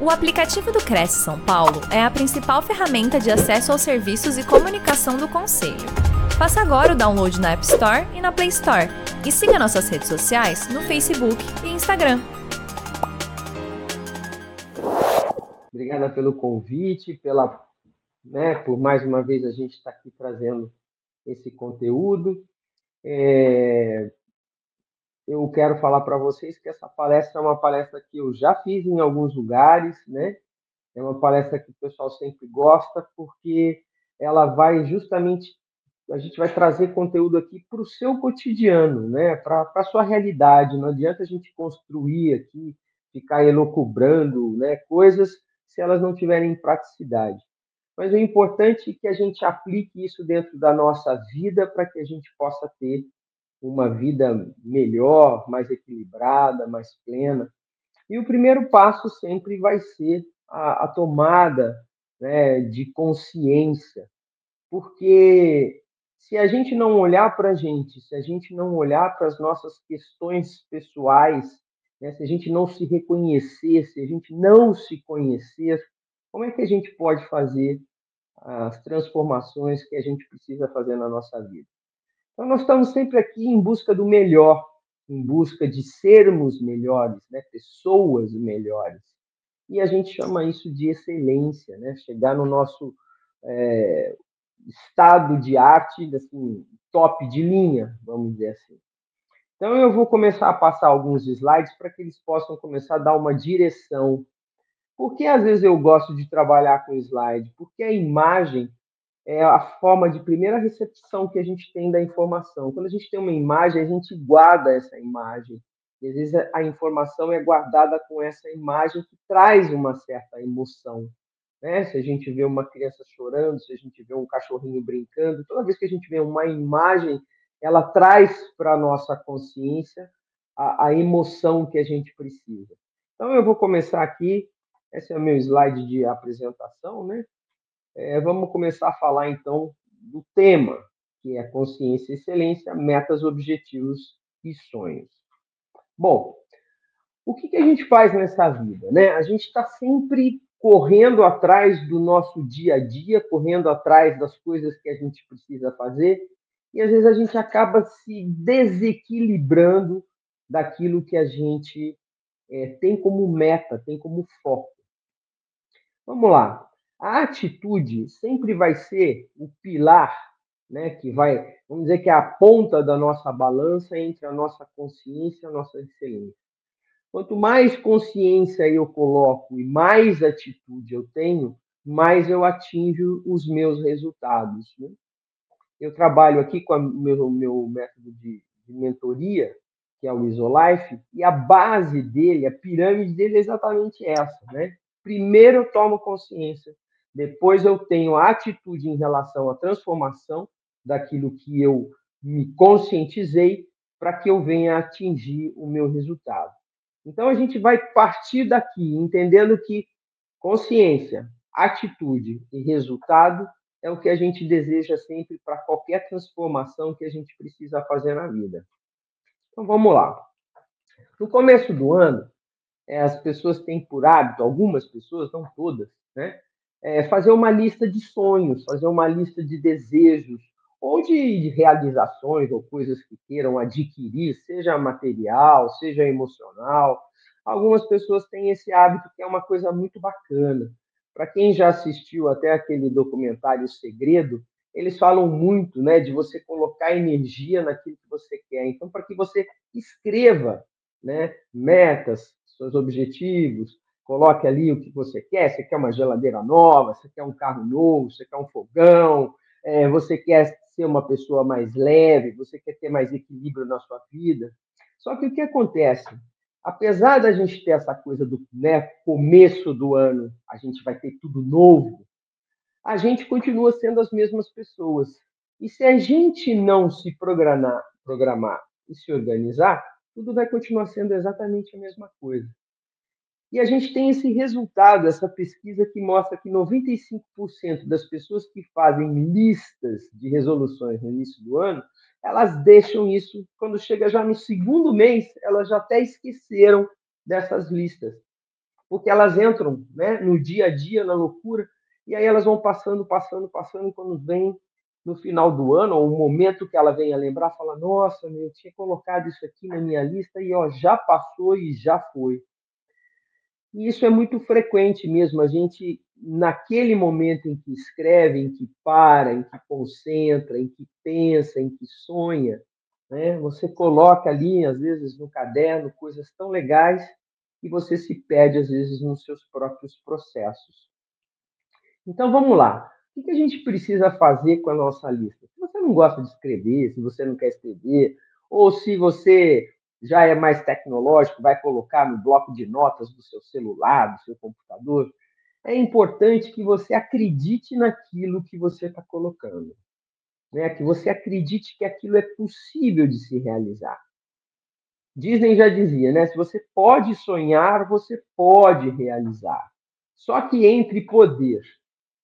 O aplicativo do Cresce São Paulo é a principal ferramenta de acesso aos serviços e comunicação do Conselho. Faça agora o download na App Store e na Play Store. E siga nossas redes sociais no Facebook e Instagram. Obrigada pelo convite, pela, né, por mais uma vez a gente estar tá aqui trazendo esse conteúdo. É, eu quero falar para vocês que essa palestra é uma palestra que eu já fiz em alguns lugares, né? É uma palestra que o pessoal sempre gosta, porque ela vai justamente. A gente vai trazer conteúdo aqui para o seu cotidiano, né? Para a sua realidade. Não adianta a gente construir aqui, ficar elocubrando né? coisas se elas não tiverem praticidade. Mas o importante é que a gente aplique isso dentro da nossa vida para que a gente possa ter uma vida melhor, mais equilibrada, mais plena. E o primeiro passo sempre vai ser a, a tomada né, de consciência, porque se a gente não olhar para a gente, se a gente não olhar para as nossas questões pessoais, né, se a gente não se reconhecer, se a gente não se conhecer, como é que a gente pode fazer as transformações que a gente precisa fazer na nossa vida? Então, nós estamos sempre aqui em busca do melhor, em busca de sermos melhores, né? pessoas melhores. E a gente chama isso de excelência, né? chegar no nosso é, estado de arte, assim, top de linha, vamos dizer assim. Então, eu vou começar a passar alguns slides para que eles possam começar a dar uma direção. Por que às vezes eu gosto de trabalhar com slide? Porque a imagem é a forma de primeira recepção que a gente tem da informação. Quando a gente tem uma imagem, a gente guarda essa imagem. E às vezes a informação é guardada com essa imagem que traz uma certa emoção. Né? Se a gente vê uma criança chorando, se a gente vê um cachorrinho brincando, toda vez que a gente vê uma imagem, ela traz para a nossa consciência a, a emoção que a gente precisa. Então, eu vou começar aqui. Esse é o meu slide de apresentação, né? É, vamos começar a falar então do tema, que é consciência e excelência, metas, objetivos e sonhos. Bom, o que, que a gente faz nessa vida? Né? A gente está sempre correndo atrás do nosso dia a dia, correndo atrás das coisas que a gente precisa fazer, e às vezes a gente acaba se desequilibrando daquilo que a gente é, tem como meta, tem como foco. Vamos lá. A atitude sempre vai ser o pilar, né, que vai, vamos dizer que é a ponta da nossa balança entre a nossa consciência e a nossa excelência. Quanto mais consciência eu coloco e mais atitude eu tenho, mais eu atinjo os meus resultados. Né? Eu trabalho aqui com o meu, meu método de, de mentoria, que é o Isolife, e a base dele, a pirâmide dele é exatamente essa, né? Primeiro eu tomo consciência depois eu tenho a atitude em relação à transformação daquilo que eu me conscientizei para que eu venha atingir o meu resultado. Então a gente vai partir daqui entendendo que consciência, atitude e resultado é o que a gente deseja sempre para qualquer transformação que a gente precisa fazer na vida. Então vamos lá. No começo do ano, é, as pessoas têm por hábito, algumas pessoas, não todas, né, é, fazer uma lista de sonhos, fazer uma lista de desejos, ou de realizações, ou coisas que queiram adquirir, seja material, seja emocional. Algumas pessoas têm esse hábito que é uma coisa muito bacana. Para quem já assistiu até aquele documentário Segredo, eles falam muito né, de você colocar energia naquilo que você quer. Então, para que você escreva né, metas, seus objetivos, Coloque ali o que você quer. Você quer uma geladeira nova, você quer um carro novo, você quer um fogão, é, você quer ser uma pessoa mais leve, você quer ter mais equilíbrio na sua vida. Só que o que acontece? Apesar da gente ter essa coisa do né, começo do ano, a gente vai ter tudo novo, a gente continua sendo as mesmas pessoas. E se a gente não se programar, programar e se organizar, tudo vai continuar sendo exatamente a mesma coisa. E a gente tem esse resultado, essa pesquisa que mostra que 95% das pessoas que fazem listas de resoluções no início do ano, elas deixam isso quando chega já no segundo mês, elas já até esqueceram dessas listas. porque elas entram né, no dia a dia, na loucura, e aí elas vão passando, passando, passando, e quando vem no final do ano, ou o momento que ela vem a lembrar, fala: Nossa, eu tinha colocado isso aqui na minha lista e ó, já passou e já foi. E isso é muito frequente mesmo, a gente, naquele momento em que escreve, em que para, em que concentra, em que pensa, em que sonha, né? você coloca ali, às vezes, no caderno, coisas tão legais e você se perde, às vezes, nos seus próprios processos. Então, vamos lá. O que a gente precisa fazer com a nossa lista? Se você não gosta de escrever, se você não quer escrever, ou se você já é mais tecnológico, vai colocar no bloco de notas do seu celular, do seu computador, é importante que você acredite naquilo que você está colocando. Né? Que você acredite que aquilo é possível de se realizar. Disney já dizia, né? Se você pode sonhar, você pode realizar. Só que entre poder,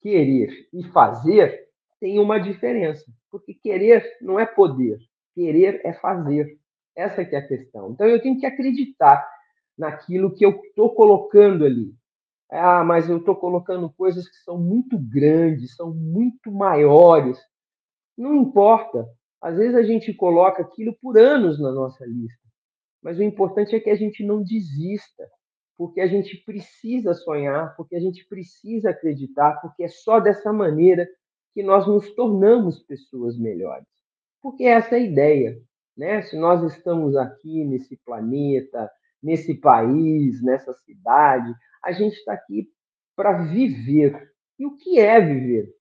querer e fazer tem uma diferença, porque querer não é poder, querer é fazer. Essa que é a questão. Então eu tenho que acreditar naquilo que eu estou colocando ali. Ah, mas eu estou colocando coisas que são muito grandes, são muito maiores. Não importa. Às vezes a gente coloca aquilo por anos na nossa lista. Mas o importante é que a gente não desista, porque a gente precisa sonhar, porque a gente precisa acreditar, porque é só dessa maneira que nós nos tornamos pessoas melhores. Porque essa é a ideia. Né? Se nós estamos aqui nesse planeta, nesse país, nessa cidade, a gente está aqui para viver. E o que é viver?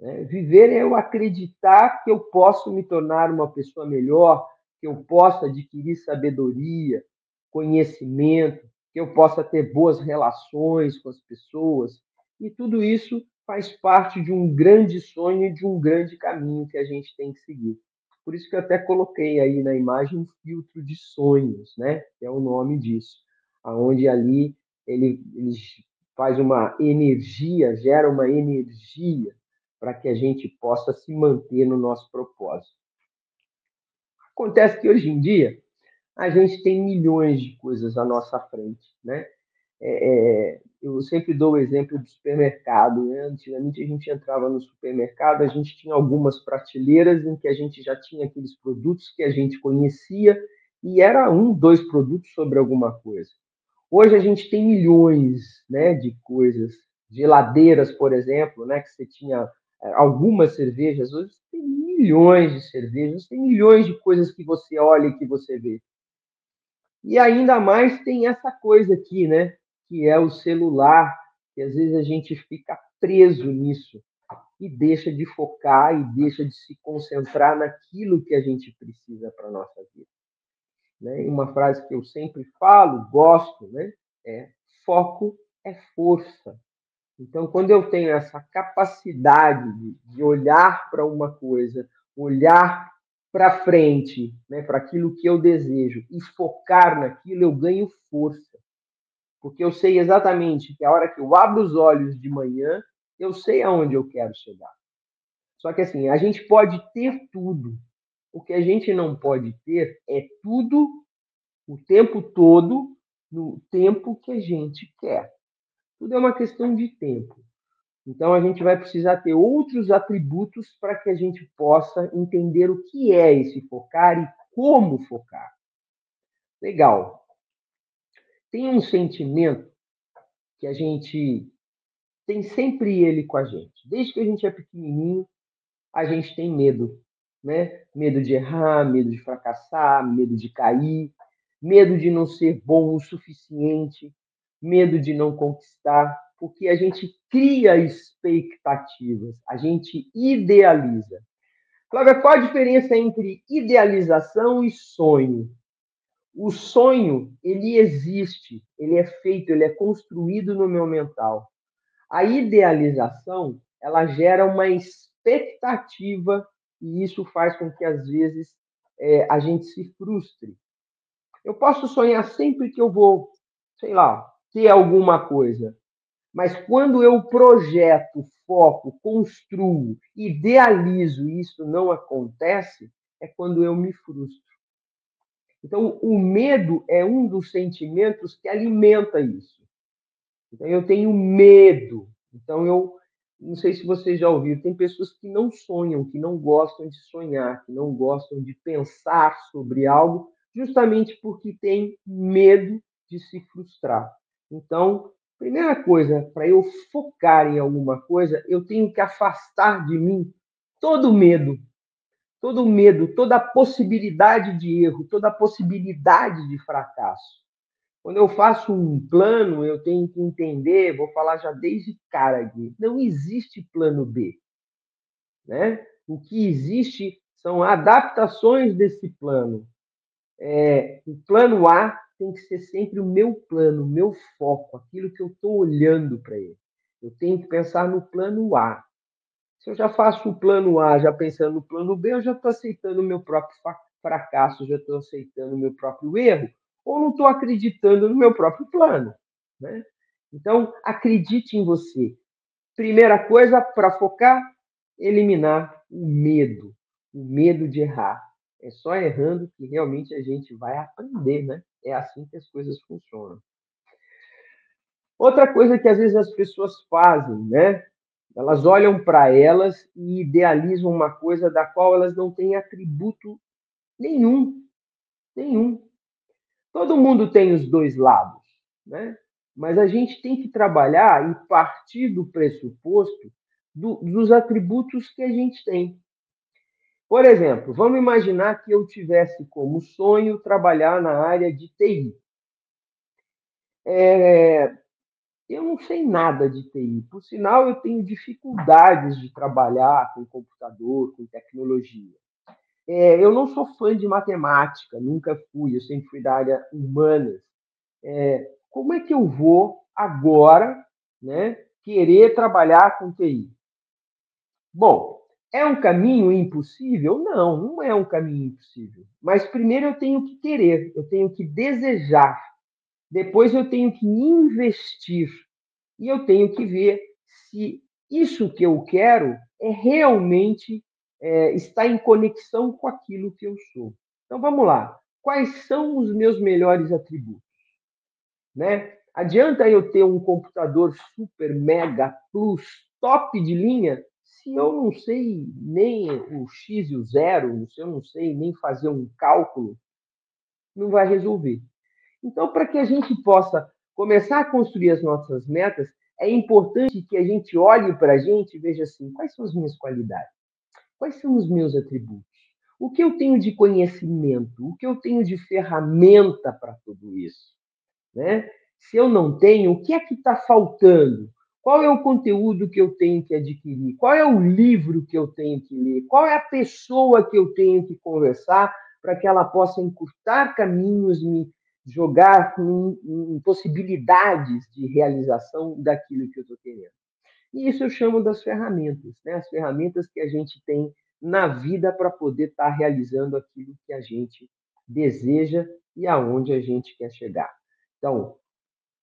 É, viver é eu acreditar que eu posso me tornar uma pessoa melhor, que eu possa adquirir sabedoria, conhecimento, que eu possa ter boas relações com as pessoas. E tudo isso faz parte de um grande sonho e de um grande caminho que a gente tem que seguir. Por isso que eu até coloquei aí na imagem um filtro de sonhos, né? Que é o nome disso, aonde ali ele, ele faz uma energia, gera uma energia para que a gente possa se manter no nosso propósito. Acontece que hoje em dia a gente tem milhões de coisas à nossa frente, né? É, é eu sempre dou o exemplo do supermercado. Né? Antigamente a gente entrava no supermercado, a gente tinha algumas prateleiras em que a gente já tinha aqueles produtos que a gente conhecia e era um, dois produtos sobre alguma coisa. Hoje a gente tem milhões né, de coisas, geladeiras, por exemplo, né, que você tinha é, algumas cervejas, hoje tem milhões de cervejas, tem milhões de coisas que você olha e que você vê. E ainda mais tem essa coisa aqui, né? Que é o celular, que às vezes a gente fica preso nisso e deixa de focar e deixa de se concentrar naquilo que a gente precisa para a nossa vida. Né? Uma frase que eu sempre falo, gosto, né? é foco é força. Então, quando eu tenho essa capacidade de olhar para uma coisa, olhar para frente, né, para aquilo que eu desejo e focar naquilo, eu ganho força porque eu sei exatamente que a hora que eu abro os olhos de manhã, eu sei aonde eu quero chegar. Só que assim, a gente pode ter tudo. O que a gente não pode ter é tudo o tempo todo no tempo que a gente quer. Tudo é uma questão de tempo. Então a gente vai precisar ter outros atributos para que a gente possa entender o que é esse focar e como focar. Legal tem um sentimento que a gente tem sempre ele com a gente. Desde que a gente é pequenininho, a gente tem medo, né? Medo de errar, medo de fracassar, medo de cair, medo de não ser bom o suficiente, medo de não conquistar, porque a gente cria expectativas, a gente idealiza. Flávia, qual a diferença entre idealização e sonho? O sonho, ele existe, ele é feito, ele é construído no meu mental. A idealização, ela gera uma expectativa e isso faz com que, às vezes, é, a gente se frustre. Eu posso sonhar sempre que eu vou, sei lá, ter alguma coisa, mas quando eu projeto, foco, construo, idealizo e isso não acontece, é quando eu me frustro. Então, o medo é um dos sentimentos que alimenta isso. Então, eu tenho medo. Então, eu não sei se vocês já ouviram, tem pessoas que não sonham, que não gostam de sonhar, que não gostam de pensar sobre algo, justamente porque tem medo de se frustrar. Então, primeira coisa, para eu focar em alguma coisa, eu tenho que afastar de mim todo medo, todo medo, toda a possibilidade de erro, toda a possibilidade de fracasso. Quando eu faço um plano, eu tenho que entender, vou falar já desde cara aqui, não existe plano B. Né? O que existe são adaptações desse plano. É, o plano A tem que ser sempre o meu plano, o meu foco, aquilo que eu estou olhando para ele. Eu tenho que pensar no plano A. Se eu já faço o plano A, já pensando no plano B, eu já estou aceitando o meu próprio fracasso, já estou aceitando o meu próprio erro, ou não estou acreditando no meu próprio plano. Né? Então, acredite em você. Primeira coisa, para focar, eliminar o medo. O medo de errar. É só errando que realmente a gente vai aprender, né? É assim que as coisas funcionam. Outra coisa que às vezes as pessoas fazem, né? Elas olham para elas e idealizam uma coisa da qual elas não têm atributo nenhum. Nenhum. Todo mundo tem os dois lados, né? Mas a gente tem que trabalhar e partir do pressuposto do, dos atributos que a gente tem. Por exemplo, vamos imaginar que eu tivesse como sonho trabalhar na área de TI. É, eu não sei nada de TI. Por sinal, eu tenho dificuldades de trabalhar com computador, com tecnologia. É, eu não sou fã de matemática, nunca fui, eu sempre fui da área humanas. É, como é que eu vou agora né, querer trabalhar com TI? Bom, é um caminho impossível? Não, não é um caminho impossível. Mas primeiro eu tenho que querer, eu tenho que desejar. Depois eu tenho que investir. E eu tenho que ver se isso que eu quero é realmente é, está em conexão com aquilo que eu sou. Então vamos lá. Quais são os meus melhores atributos? Né? Adianta eu ter um computador super mega plus top de linha se eu não sei nem o x e o zero, se eu não sei nem fazer um cálculo, não vai resolver. Então, para que a gente possa começar a construir as nossas metas, é importante que a gente olhe para a gente e veja assim: quais são as minhas qualidades? Quais são os meus atributos? O que eu tenho de conhecimento? O que eu tenho de ferramenta para tudo isso? Né? Se eu não tenho, o que é que está faltando? Qual é o conteúdo que eu tenho que adquirir? Qual é o livro que eu tenho que ler? Qual é a pessoa que eu tenho que conversar para que ela possa encurtar caminhos, me jogar em, em possibilidades de realização daquilo que eu estou querendo? E isso eu chamo das ferramentas, né? as ferramentas que a gente tem na vida para poder estar tá realizando aquilo que a gente deseja e aonde a gente quer chegar. Então,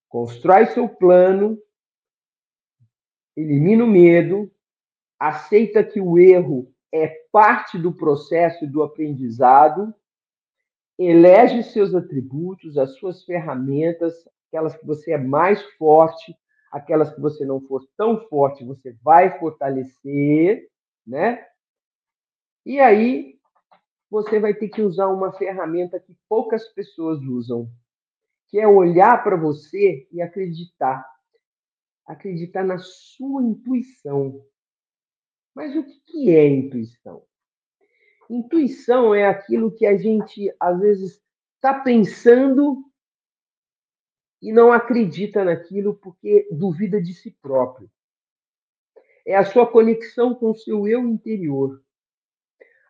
constrói seu plano, elimina o medo, aceita que o erro é parte do processo do aprendizado, elege seus atributos, as suas ferramentas, aquelas que você é mais forte, aquelas que você não for tão forte, você vai fortalecer, né? E aí você vai ter que usar uma ferramenta que poucas pessoas usam, que é olhar para você e acreditar acreditar na sua intuição. Mas o que é intuição? Intuição é aquilo que a gente, às vezes, está pensando e não acredita naquilo porque duvida de si próprio. É a sua conexão com o seu eu interior.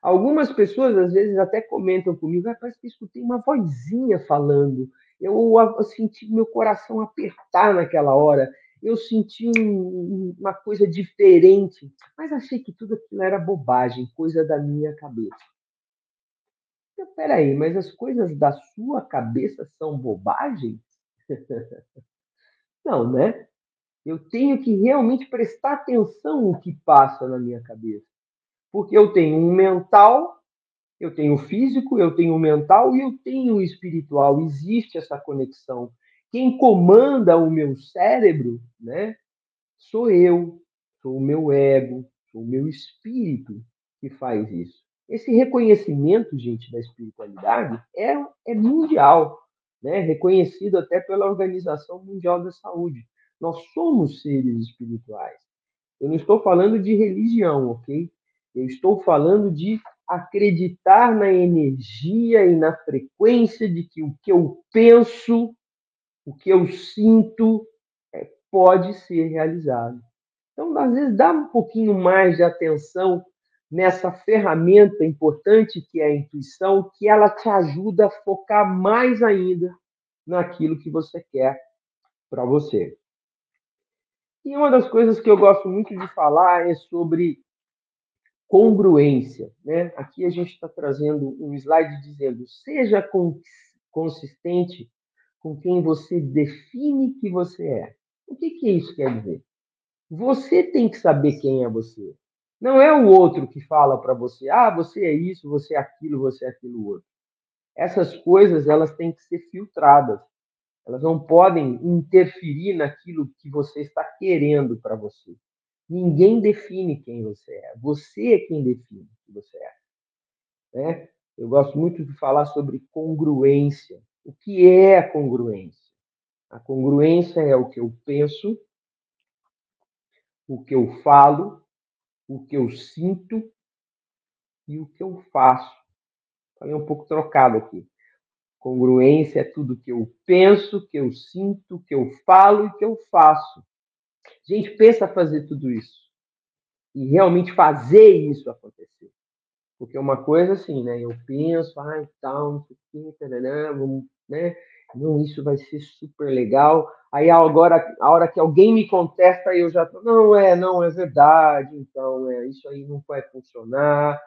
Algumas pessoas, às vezes, até comentam comigo, ah, parece que escutei uma vozinha falando. Eu, eu senti meu coração apertar naquela hora eu senti um, uma coisa diferente, mas achei que tudo aquilo era bobagem, coisa da minha cabeça. Então, peraí, mas as coisas da sua cabeça são bobagem? Não, né? Eu tenho que realmente prestar atenção no que passa na minha cabeça. Porque eu tenho um mental, eu tenho o físico, eu tenho o mental e eu tenho o espiritual. Existe essa conexão. Quem comanda o meu cérebro, né, sou eu, sou o meu ego, sou o meu espírito que faz isso. Esse reconhecimento, gente, da espiritualidade é, é mundial, né? reconhecido até pela Organização Mundial da Saúde. Nós somos seres espirituais. Eu não estou falando de religião, ok? Eu estou falando de acreditar na energia e na frequência de que o que eu penso, o que eu sinto, é, pode ser realizado. Então, às vezes, dá um pouquinho mais de atenção nessa ferramenta importante que é a intuição, que ela te ajuda a focar mais ainda naquilo que você quer para você. E uma das coisas que eu gosto muito de falar é sobre congruência. Né? Aqui a gente está trazendo um slide dizendo: seja consistente com quem você define que você é. O que, que isso quer dizer? Você tem que saber quem é você. Não é o outro que fala para você, ah, você é isso, você é aquilo, você é aquilo outro. Essas coisas elas têm que ser filtradas. Elas não podem interferir naquilo que você está querendo para você. Ninguém define quem você é. Você é quem define quem você é. Né? Eu gosto muito de falar sobre congruência. O que é a congruência? A congruência é o que eu penso, o que eu falo, o que eu sinto e o que eu faço. Falei um pouco trocado aqui. Congruência é tudo que eu penso, que eu sinto, que eu falo e que eu faço. A gente pensa fazer tudo isso e realmente fazer isso acontecer. Porque uma coisa assim, né? Eu penso, ah, tal, não sei o que, vamos, né? Não, isso vai ser super legal. Aí agora, a hora que alguém me contesta, eu já tô, não é, não é verdade, então é, isso aí não vai funcionar.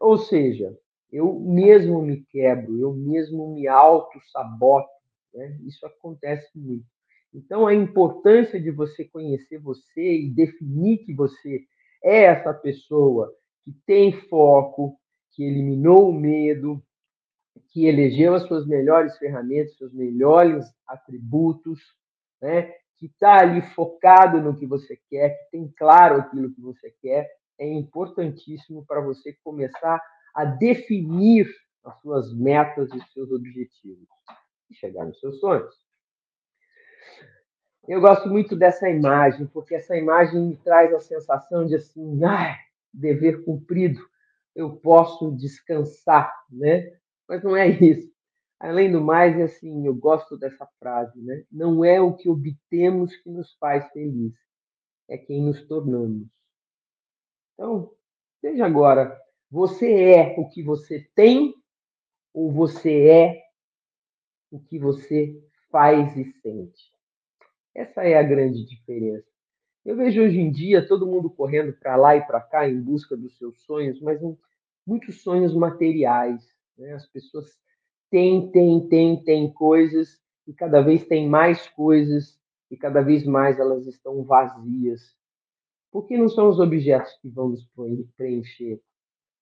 Ou seja, eu mesmo me quebro, eu mesmo me auto-saboto. Né? Isso acontece muito. Então, a importância de você conhecer você e definir que você é essa pessoa que tem foco, que eliminou o medo, que elegeu as suas melhores ferramentas, seus melhores atributos, né? que está ali focado no que você quer, que tem claro aquilo que você quer, é importantíssimo para você começar a definir as suas metas e os seus objetivos e chegar nos seus sonhos. Eu gosto muito dessa imagem, porque essa imagem me traz a sensação de assim, ah, dever cumprido, eu posso descansar, né? Mas não é isso. Além do mais, é assim, eu gosto dessa frase, né? Não é o que obtemos que nos faz felizes, é quem nos tornamos. Então, veja agora você é o que você tem ou você é o que você faz e sente? Essa é a grande diferença. Eu vejo hoje em dia todo mundo correndo para lá e para cá em busca dos seus sonhos, mas muitos sonhos materiais. Né? As pessoas têm, têm, têm, têm coisas e cada vez têm mais coisas e cada vez mais elas estão vazias. Porque não são os objetos que vão nos preencher,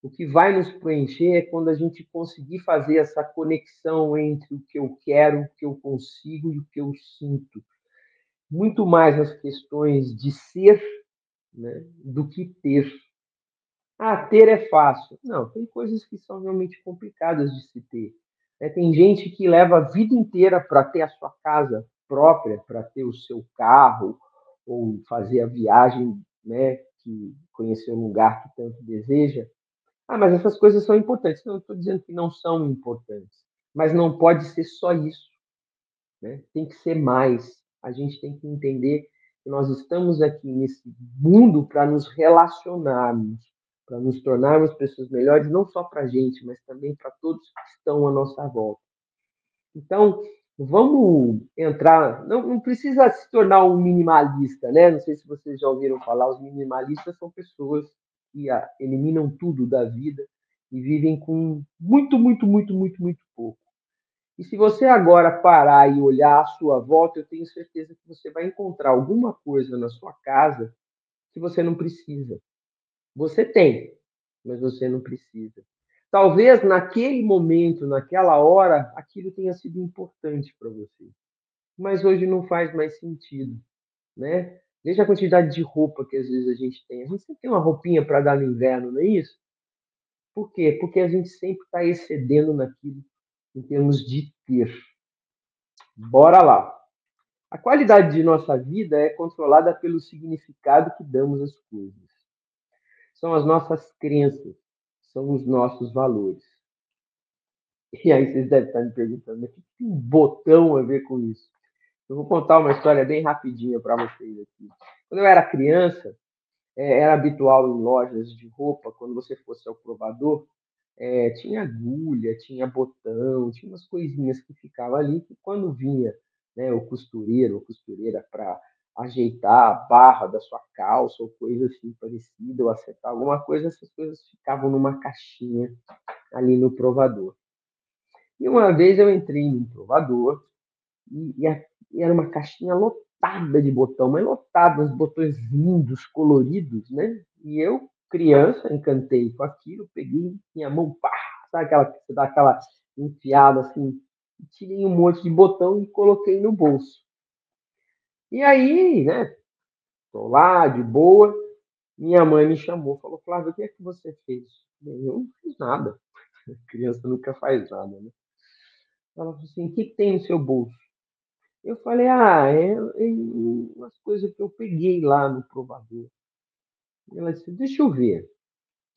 o que vai nos preencher é quando a gente conseguir fazer essa conexão entre o que eu quero, o que eu consigo e o que eu sinto. Muito mais as questões de ser né, do que ter. Ah, ter é fácil. Não, tem coisas que são realmente complicadas de se ter. É, tem gente que leva a vida inteira para ter a sua casa própria, para ter o seu carro, ou fazer a viagem, né, que conhecer um lugar que tanto deseja. Ah, mas essas coisas são importantes. Não estou dizendo que não são importantes, mas não pode ser só isso. Né? Tem que ser mais. A gente tem que entender que nós estamos aqui nesse mundo para nos relacionarmos, para nos tornarmos pessoas melhores, não só para a gente, mas também para todos que estão à nossa volta. Então, vamos entrar. Não, não, precisa se tornar um minimalista, né? Não sei se vocês já ouviram falar, os minimalistas são pessoas que eliminam tudo da vida e vivem com muito, muito, muito, muito, muito pouco. E se você agora parar e olhar à sua volta, eu tenho certeza que você vai encontrar alguma coisa na sua casa que você não precisa. Você tem, mas você não precisa. Talvez naquele momento, naquela hora, aquilo tenha sido importante para você. mas hoje não faz mais sentido, né? Veja a quantidade de roupa que às vezes a gente tem. A gente sempre tem uma roupinha para dar no inverno, não é isso? Por quê? Porque a gente sempre está excedendo naquilo em termos de ter. Bora lá. A qualidade de nossa vida é controlada pelo significado que damos às coisas. São as nossas crenças, são os nossos valores. E aí vocês devem estar me perguntando, o que tem um botão a ver com isso? Eu vou contar uma história bem rapidinha para vocês aqui. Quando eu era criança, é, era habitual em lojas de roupa, quando você fosse ao provador, é, tinha agulha, tinha botão, tinha umas coisinhas que ficavam ali que quando vinha né, o costureiro ou costureira para ajeitar a barra da sua calça ou coisa assim parecida, ou acertar alguma coisa, essas coisas ficavam numa caixinha ali no provador. E uma vez eu entrei no provador e, e, a, e era uma caixinha lotada de botão, mas lotada, uns botões lindos, coloridos, né? E eu, criança, encantei com aquilo, peguei minha mão, pá, sabe aquela que você dá aquela enfiada assim, tirei um monte de botão e coloquei no bolso. E aí, né, tô lá de boa, minha mãe me chamou, falou, Flávio, o que é que você fez? Eu não fiz nada. A criança nunca faz nada, né? Ela falou assim, o que, tem no seu bolso? Eu falei, ah, é, é umas coisas que eu peguei lá no provador. Ela disse, deixa eu ver.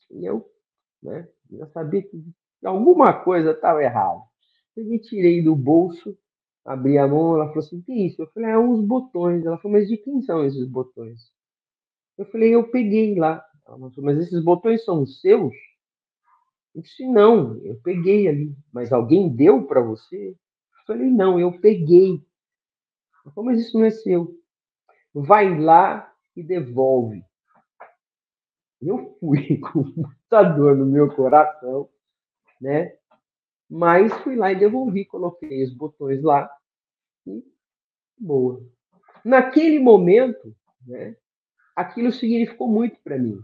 E eu, né, já sabia que alguma coisa estava errada. Eu tirei do bolso abri a mão, ela falou assim, que isso? Eu falei, é uns botões. Ela falou, mas de quem são esses botões? Eu falei, eu peguei lá. Ela falou, mas esses botões são seus? Eu disse, não, eu peguei ali. Mas alguém deu para você? Eu falei, não, eu peguei. Ela falou, mas isso não é seu. Vai lá e devolve. Eu fui com muita dor no meu coração, né? Mas fui lá e devolvi, coloquei os botões lá e boa. Naquele momento, né, aquilo significou muito para mim,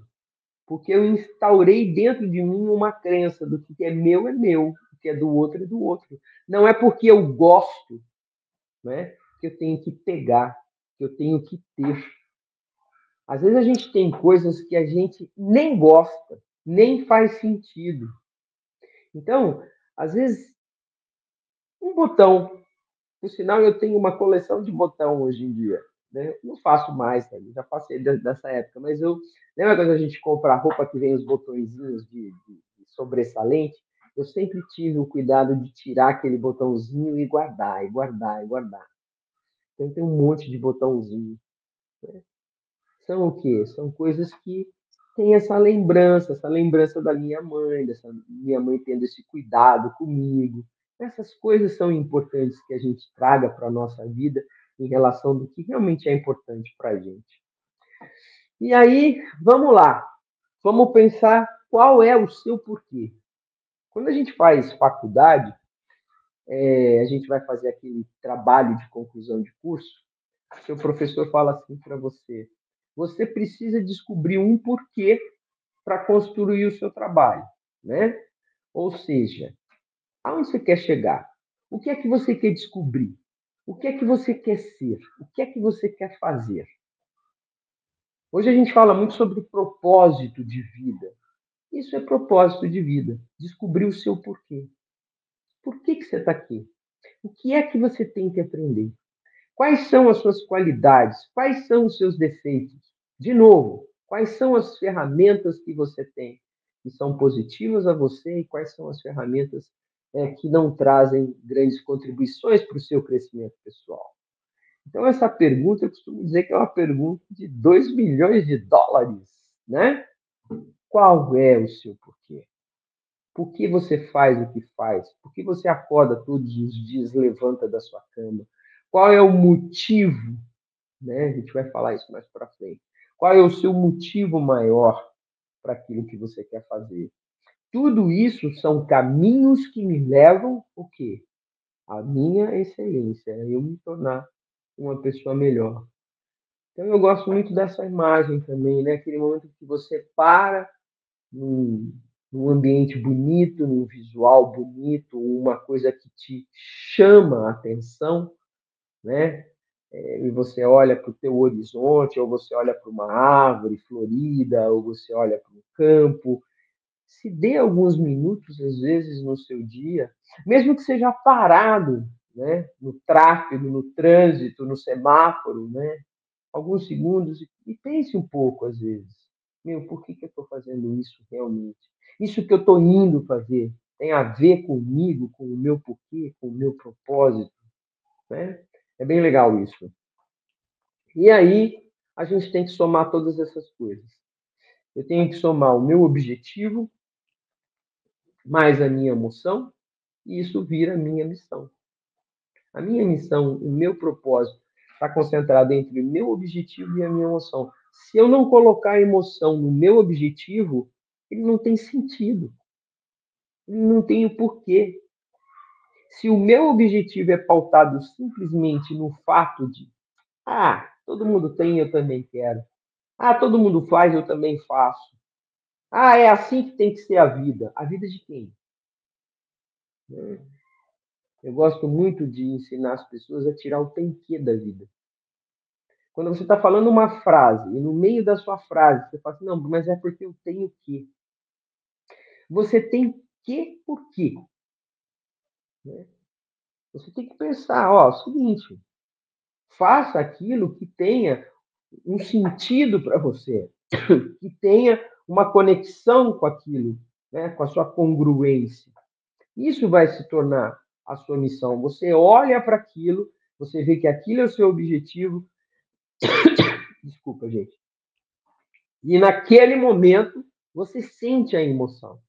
porque eu instaurei dentro de mim uma crença do que é meu é meu, o que é do outro é do outro. Não é porque eu gosto, né, que eu tenho que pegar, que eu tenho que ter. Às vezes a gente tem coisas que a gente nem gosta, nem faz sentido. Então, às vezes, um botão. Por sinal, eu tenho uma coleção de botão hoje em dia. Né? Não faço mais, né? já passei dessa época, mas eu. Lembra quando a gente compra roupa que vem os botõezinhos de, de, de sobressalente? Eu sempre tive o cuidado de tirar aquele botãozinho e guardar, e guardar, e guardar. Então tem um monte de botãozinho. Né? São o quê? São coisas que tem essa lembrança, essa lembrança da minha mãe, dessa minha mãe tendo esse cuidado comigo. Essas coisas são importantes que a gente traga para a nossa vida em relação do que realmente é importante para a gente. E aí, vamos lá. Vamos pensar qual é o seu porquê. Quando a gente faz faculdade, é, a gente vai fazer aquele trabalho de conclusão de curso, seu professor fala assim para você: você precisa descobrir um porquê para construir o seu trabalho, né? Ou seja, aonde você quer chegar? O que é que você quer descobrir? O que é que você quer ser? O que é que você quer fazer? Hoje a gente fala muito sobre propósito de vida. Isso é propósito de vida. Descobrir o seu porquê. Por que, que você está aqui? O que é que você tem que aprender? Quais são as suas qualidades? Quais são os seus defeitos? De novo, quais são as ferramentas que você tem que são positivas a você e quais são as ferramentas é, que não trazem grandes contribuições para o seu crescimento pessoal? Então, essa pergunta, eu costumo dizer que é uma pergunta de 2 milhões de dólares, né? Qual é o seu porquê? Por que você faz o que faz? Por que você acorda todos os dias, levanta da sua cama? Qual é o motivo? Né? A gente vai falar isso mais para frente. Qual é o seu motivo maior para aquilo que você quer fazer? Tudo isso são caminhos que me levam o quê? A minha excelência, eu me tornar uma pessoa melhor. Então eu gosto muito dessa imagem também, né? Aquele momento que você para num, num ambiente bonito, num visual bonito, uma coisa que te chama a atenção, né? É, e você olha para o teu horizonte, ou você olha para uma árvore florida, ou você olha para um campo. Se dê alguns minutos, às vezes, no seu dia, mesmo que seja parado, né? no tráfego, no trânsito, no semáforo, né? alguns segundos, e pense um pouco, às vezes. Meu, por que, que eu estou fazendo isso realmente? Isso que eu estou indo fazer tem a ver comigo, com o meu porquê, com o meu propósito? Né? É bem legal isso. E aí, a gente tem que somar todas essas coisas. Eu tenho que somar o meu objetivo, mais a minha emoção, e isso vira a minha missão. A minha missão, o meu propósito, está concentrado entre o meu objetivo e a minha emoção. Se eu não colocar a emoção no meu objetivo, ele não tem sentido. Não tem o porquê. Se o meu objetivo é pautado simplesmente no fato de, ah, todo mundo tem, eu também quero. Ah, todo mundo faz, eu também faço. Ah, é assim que tem que ser a vida. A vida de quem? Né? Eu gosto muito de ensinar as pessoas a tirar o tem que da vida. Quando você está falando uma frase e no meio da sua frase você fala assim, não, mas é porque eu tenho que. Você tem que por quê? Né? Você tem que pensar, ó, seguinte, faça aquilo que tenha um sentido para você, que tenha uma conexão com aquilo, né, com a sua congruência. Isso vai se tornar a sua missão. Você olha para aquilo, você vê que aquilo é o seu objetivo. Desculpa, gente. E naquele momento, você sente a emoção.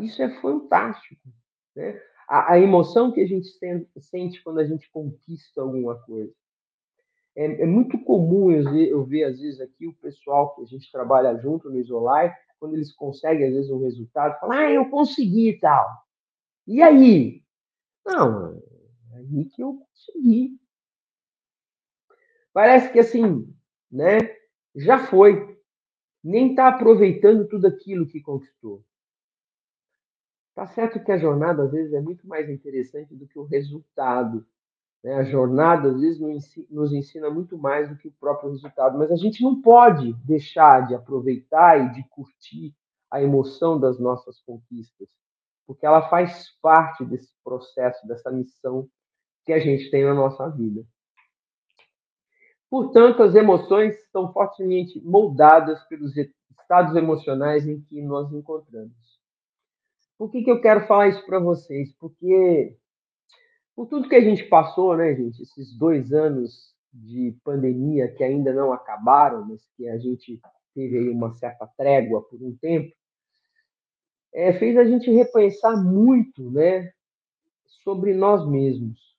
Isso é fantástico. Né? A, a emoção que a gente sente quando a gente conquista alguma coisa. É, é muito comum eu ver, eu ver, às vezes, aqui o pessoal que a gente trabalha junto no Isolar, quando eles conseguem, às vezes, um resultado, falar, ah, eu consegui e tal. E aí? Não, é aí que eu consegui. Parece que assim, né? Já foi. Nem está aproveitando tudo aquilo que conquistou. Tá certo que a jornada, às vezes, é muito mais interessante do que o resultado. Né? A jornada, às vezes, nos ensina muito mais do que o próprio resultado, mas a gente não pode deixar de aproveitar e de curtir a emoção das nossas conquistas, porque ela faz parte desse processo, dessa missão que a gente tem na nossa vida. Portanto, as emoções são fortemente moldadas pelos estados emocionais em que nós encontramos. Por que, que eu quero falar isso para vocês? Porque por tudo que a gente passou, né, gente, esses dois anos de pandemia que ainda não acabaram, mas que a gente teve aí uma certa trégua por um tempo, é, fez a gente repensar muito, né, sobre nós mesmos.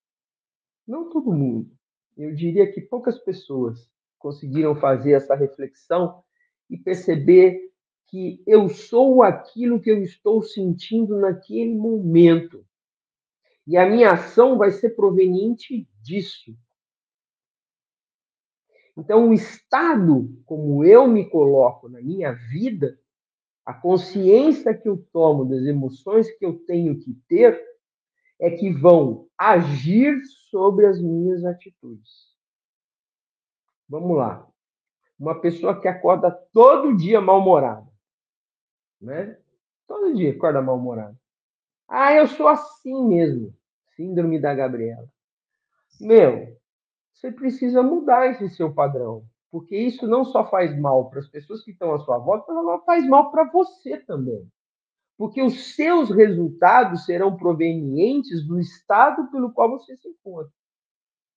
Não todo mundo. Eu diria que poucas pessoas conseguiram fazer essa reflexão e perceber que eu sou aquilo que eu estou sentindo naquele momento. E a minha ação vai ser proveniente disso. Então, o estado como eu me coloco na minha vida, a consciência que eu tomo das emoções que eu tenho que ter, é que vão agir sobre as minhas atitudes. Vamos lá. Uma pessoa que acorda todo dia mal-humorada né? Todo dia acorda mal-humorado. Ah, eu sou assim mesmo. Síndrome da Gabriela. Meu, você precisa mudar esse seu padrão. Porque isso não só faz mal para as pessoas que estão à sua volta, mas faz mal para você também. Porque os seus resultados serão provenientes do estado pelo qual você se encontra.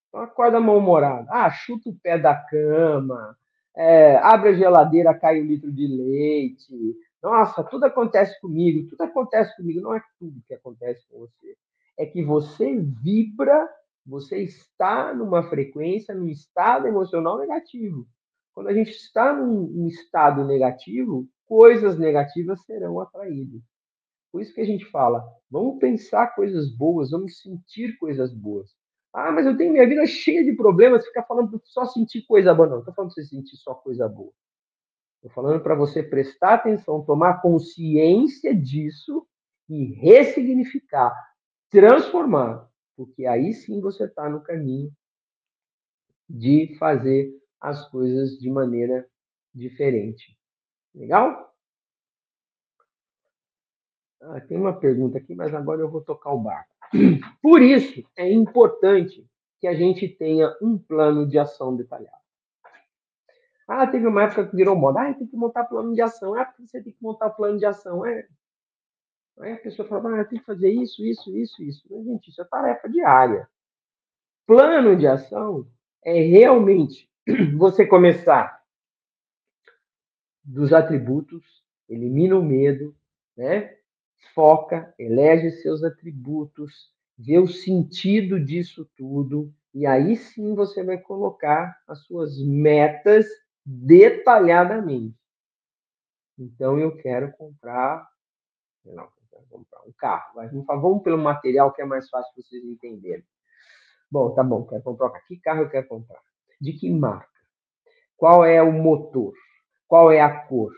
Então, acorda mal-humorado. Ah, chuta o pé da cama, é, abre a geladeira, cai um litro de leite, nossa, tudo acontece comigo, tudo acontece comigo. Não é tudo que acontece com você. É que você vibra, você está numa frequência, num estado emocional negativo. Quando a gente está num, estado negativo, coisas negativas serão atraídas. Por isso que a gente fala, vamos pensar coisas boas, vamos sentir coisas boas. Ah, mas eu tenho minha vida cheia de problemas, ficar falando só sentir coisa boa. Não, estou falando para você sentir só coisa boa. Estou falando para você prestar atenção, tomar consciência disso e ressignificar, transformar. porque aí sim você está no caminho de fazer as coisas de maneira diferente. Legal? Ah, tem uma pergunta aqui, mas agora eu vou tocar o barco. Por isso, é importante que a gente tenha um plano de ação detalhado. Ah, teve uma época que virou moda. Ah, tem que montar plano de ação. Ah, você tem que montar plano de ação. É. Aí a pessoa fala, ah, tem que fazer isso, isso, isso, isso. Mas, gente, isso é tarefa diária. Plano de ação é realmente você começar dos atributos, elimina o medo, né? foca, elege seus atributos, vê o sentido disso tudo, e aí sim você vai colocar as suas metas detalhadamente. Então eu quero comprar, não, quero comprar um carro. Mas vamos pelo material que é mais fácil vocês entenderem. Bom, tá bom, quero comprar que carro eu quero comprar? De que marca? Qual é o motor? Qual é a cor?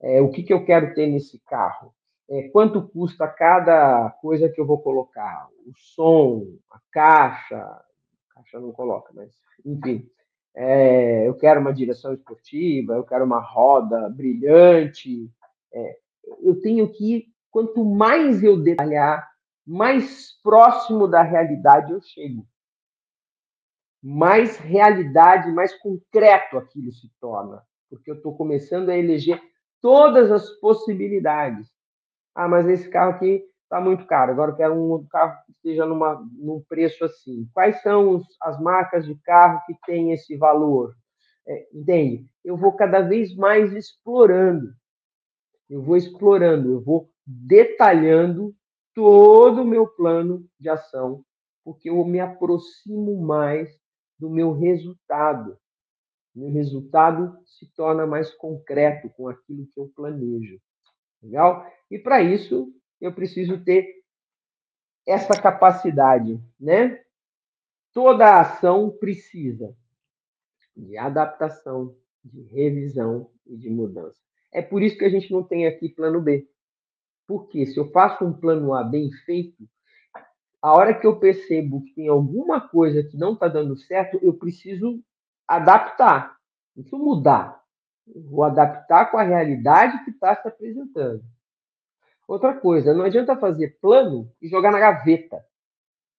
É, o que, que eu quero ter nesse carro? é, quanto custa cada coisa que eu vou colocar, o som, a caixa, a caixa não coloca, mas enfim, é, eu quero uma direção esportiva, eu quero uma roda brilhante, é, eu tenho que, quanto mais eu detalhar, mais próximo da realidade eu chego. Mais realidade, mais concreto aquilo se torna, porque eu estou começando a eleger todas as possibilidades. Ah, mas esse carro aqui está muito caro. Agora eu quero um carro que esteja numa, num preço assim. Quais são os, as marcas de carro que têm esse valor? É, entende? Eu vou cada vez mais explorando. Eu vou explorando, eu vou detalhando todo o meu plano de ação, porque eu me aproximo mais do meu resultado. Meu resultado se torna mais concreto com aquilo que eu planejo. Legal? E para isso, eu preciso ter essa capacidade, né? Toda ação precisa de adaptação, de revisão e de mudança. É por isso que a gente não tem aqui plano B. Porque se eu faço um plano A bem feito, a hora que eu percebo que tem alguma coisa que não está dando certo, eu preciso adaptar, preciso mudar. Vou adaptar com a realidade que está se apresentando. Outra coisa, não adianta fazer plano e jogar na gaveta.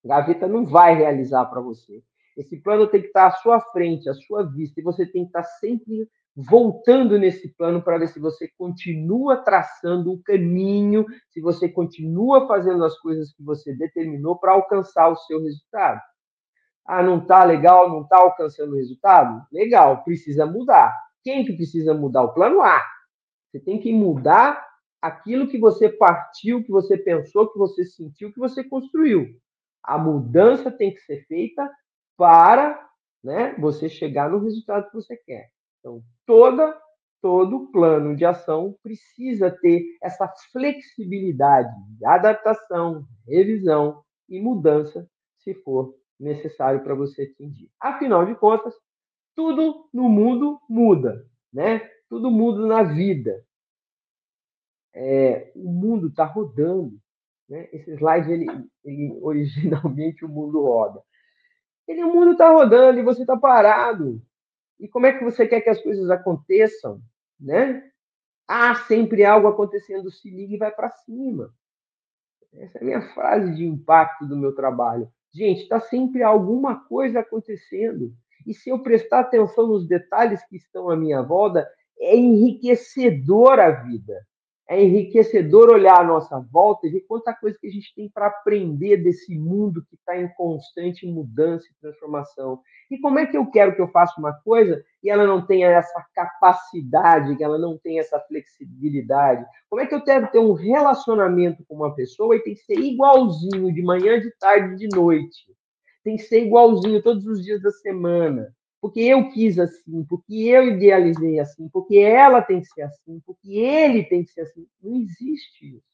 A gaveta não vai realizar para você. Esse plano tem que estar à sua frente, à sua vista, e você tem que estar sempre voltando nesse plano para ver se você continua traçando um caminho, se você continua fazendo as coisas que você determinou para alcançar o seu resultado. Ah, não está legal, não está alcançando o resultado? Legal, precisa mudar. Quem que precisa mudar? O plano A. Você tem que mudar aquilo que você partiu, que você pensou, que você sentiu, que você construiu. A mudança tem que ser feita para né, você chegar no resultado que você quer. Então, toda, todo plano de ação precisa ter essa flexibilidade de adaptação, revisão e mudança, se for necessário para você atingir. Afinal de contas, tudo no mundo muda, né? Tudo muda na vida. É, o mundo está rodando. Né? Esse slide, ele, ele, originalmente, o mundo roda. Ele, o mundo está rodando e você está parado. E como é que você quer que as coisas aconteçam? Né? Há sempre algo acontecendo, se liga e vai para cima. Essa é a minha frase de impacto do meu trabalho. Gente, está sempre alguma coisa acontecendo. E se eu prestar atenção nos detalhes que estão à minha volta, é enriquecedor a vida. É enriquecedor olhar à nossa volta e ver quanta coisa que a gente tem para aprender desse mundo que está em constante mudança e transformação. E como é que eu quero que eu faça uma coisa e ela não tenha essa capacidade, que ela não tenha essa flexibilidade? Como é que eu quero ter um relacionamento com uma pessoa e tem que ser igualzinho de manhã, de tarde, de noite? tem que ser igualzinho todos os dias da semana. Porque eu quis assim, porque eu idealizei assim, porque ela tem que ser assim, porque ele tem que ser assim. Não existe isso.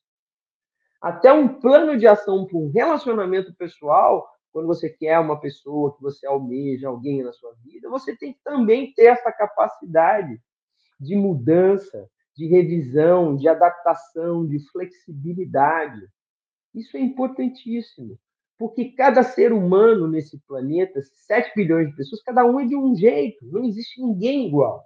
Até um plano de ação para um relacionamento pessoal, quando você quer uma pessoa que você almeja, alguém na sua vida, você tem que também ter essa capacidade de mudança, de revisão, de adaptação, de flexibilidade. Isso é importantíssimo. Porque cada ser humano nesse planeta, 7 bilhões de pessoas, cada um é de um jeito. Não existe ninguém igual.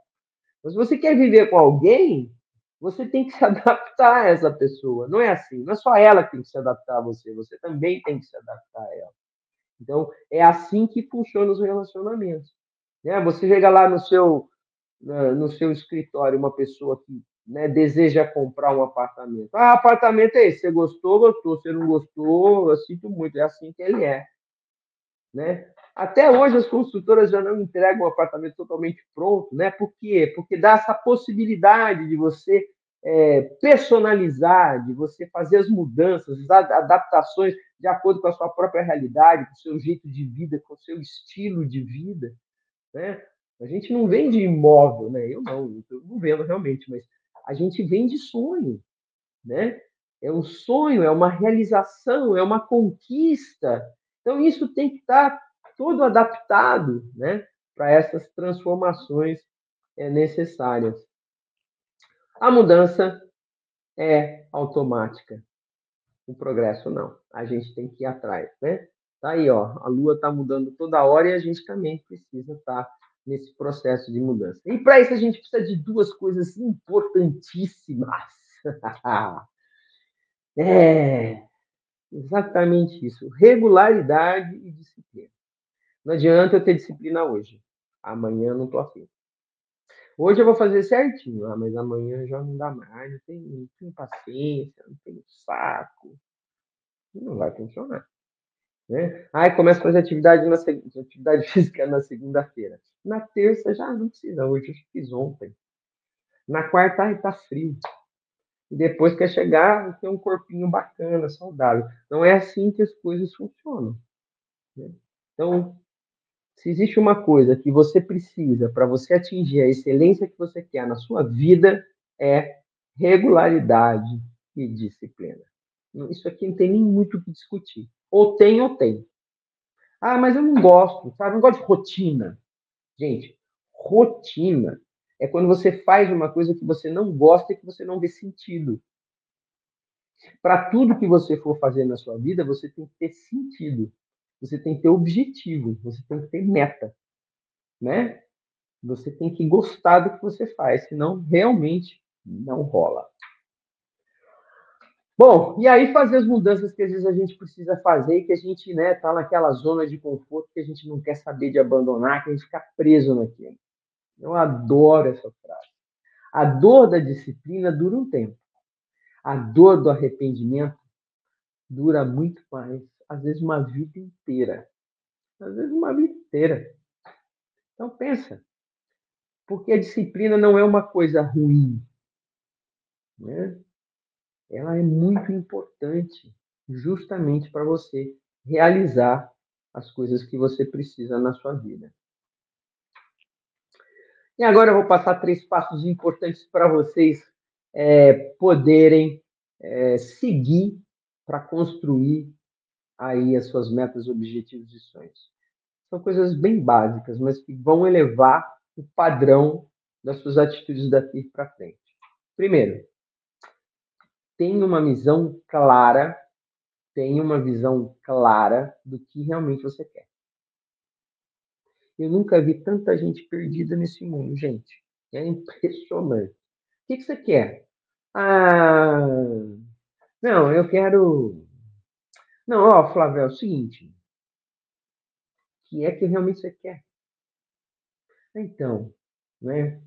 Mas se você quer viver com alguém, você tem que se adaptar a essa pessoa. Não é assim. Não é só ela que tem que se adaptar a você, você também tem que se adaptar a ela. Então, é assim que funcionam os relacionamentos. Né? Você chega lá no seu, no seu escritório, uma pessoa que né, deseja comprar um apartamento. Ah, apartamento é esse. Você gostou, gostou. Você não gostou, eu sinto muito. É assim que ele é. Né? Até hoje as construtoras já não entregam o apartamento totalmente pronto, né? Por quê? Porque dá essa possibilidade de você é, personalizar, de você fazer as mudanças, as adaptações de acordo com a sua própria realidade, com o seu jeito de vida, com o seu estilo de vida, né? A gente não vende imóvel, né? Eu não, eu não vendo realmente, mas a gente vende sonho, né? É um sonho, é uma realização, é uma conquista. Então isso tem que estar todo adaptado, né? Para essas transformações é, necessárias. A mudança é automática. O progresso não. A gente tem que ir atrás, né? Tá aí, ó. A Lua está mudando toda hora e a gente também precisa estar tá nesse processo de mudança. E para isso a gente precisa de duas coisas importantíssimas. é exatamente isso: regularidade e disciplina. Não adianta eu ter disciplina hoje. Amanhã não estou afim. Hoje eu vou fazer certinho, ah, mas amanhã já não dá mais, não tenho, não tenho paciência, não tenho saco. Não vai funcionar. Né? Aí começa a fazer atividade, na, atividade física na segunda-feira. Na terça já não precisa, hoje eu fiz ontem. Na quarta, ai, tá frio. E depois quer chegar ter um corpinho bacana, saudável. Não é assim que as coisas funcionam. Né? Então, se existe uma coisa que você precisa para você atingir a excelência que você quer na sua vida, é regularidade e disciplina. Isso aqui não tem nem muito o que discutir. Ou tem ou tem. Ah, mas eu não gosto, sabe? Eu não gosto de rotina. Gente, rotina é quando você faz uma coisa que você não gosta e que você não vê sentido. Para tudo que você for fazer na sua vida, você tem que ter sentido. Você tem que ter objetivo, você tem que ter meta, né? Você tem que gostar do que você faz, senão realmente não rola. Bom, e aí fazer as mudanças que às vezes a gente precisa fazer e que a gente, né, tá naquela zona de conforto que a gente não quer saber de abandonar, que a gente fica preso naquilo. Eu adoro essa frase. A dor da disciplina dura um tempo. A dor do arrependimento dura muito mais às vezes uma vida inteira. Às vezes uma vida inteira. Então pensa, porque a disciplina não é uma coisa ruim, né? Ela é muito importante, justamente para você realizar as coisas que você precisa na sua vida. E agora eu vou passar três passos importantes para vocês é, poderem é, seguir para construir aí as suas metas, objetivos e sonhos. São coisas bem básicas, mas que vão elevar o padrão das suas atitudes daqui para frente. Primeiro, tenha uma visão clara, tenha uma visão clara do que realmente você quer. Eu nunca vi tanta gente perdida nesse mundo, gente. É impressionante. O que, você quer? Ah, não, eu quero não, ó, Flávio, é o seguinte. O que é que realmente você quer? Então, né?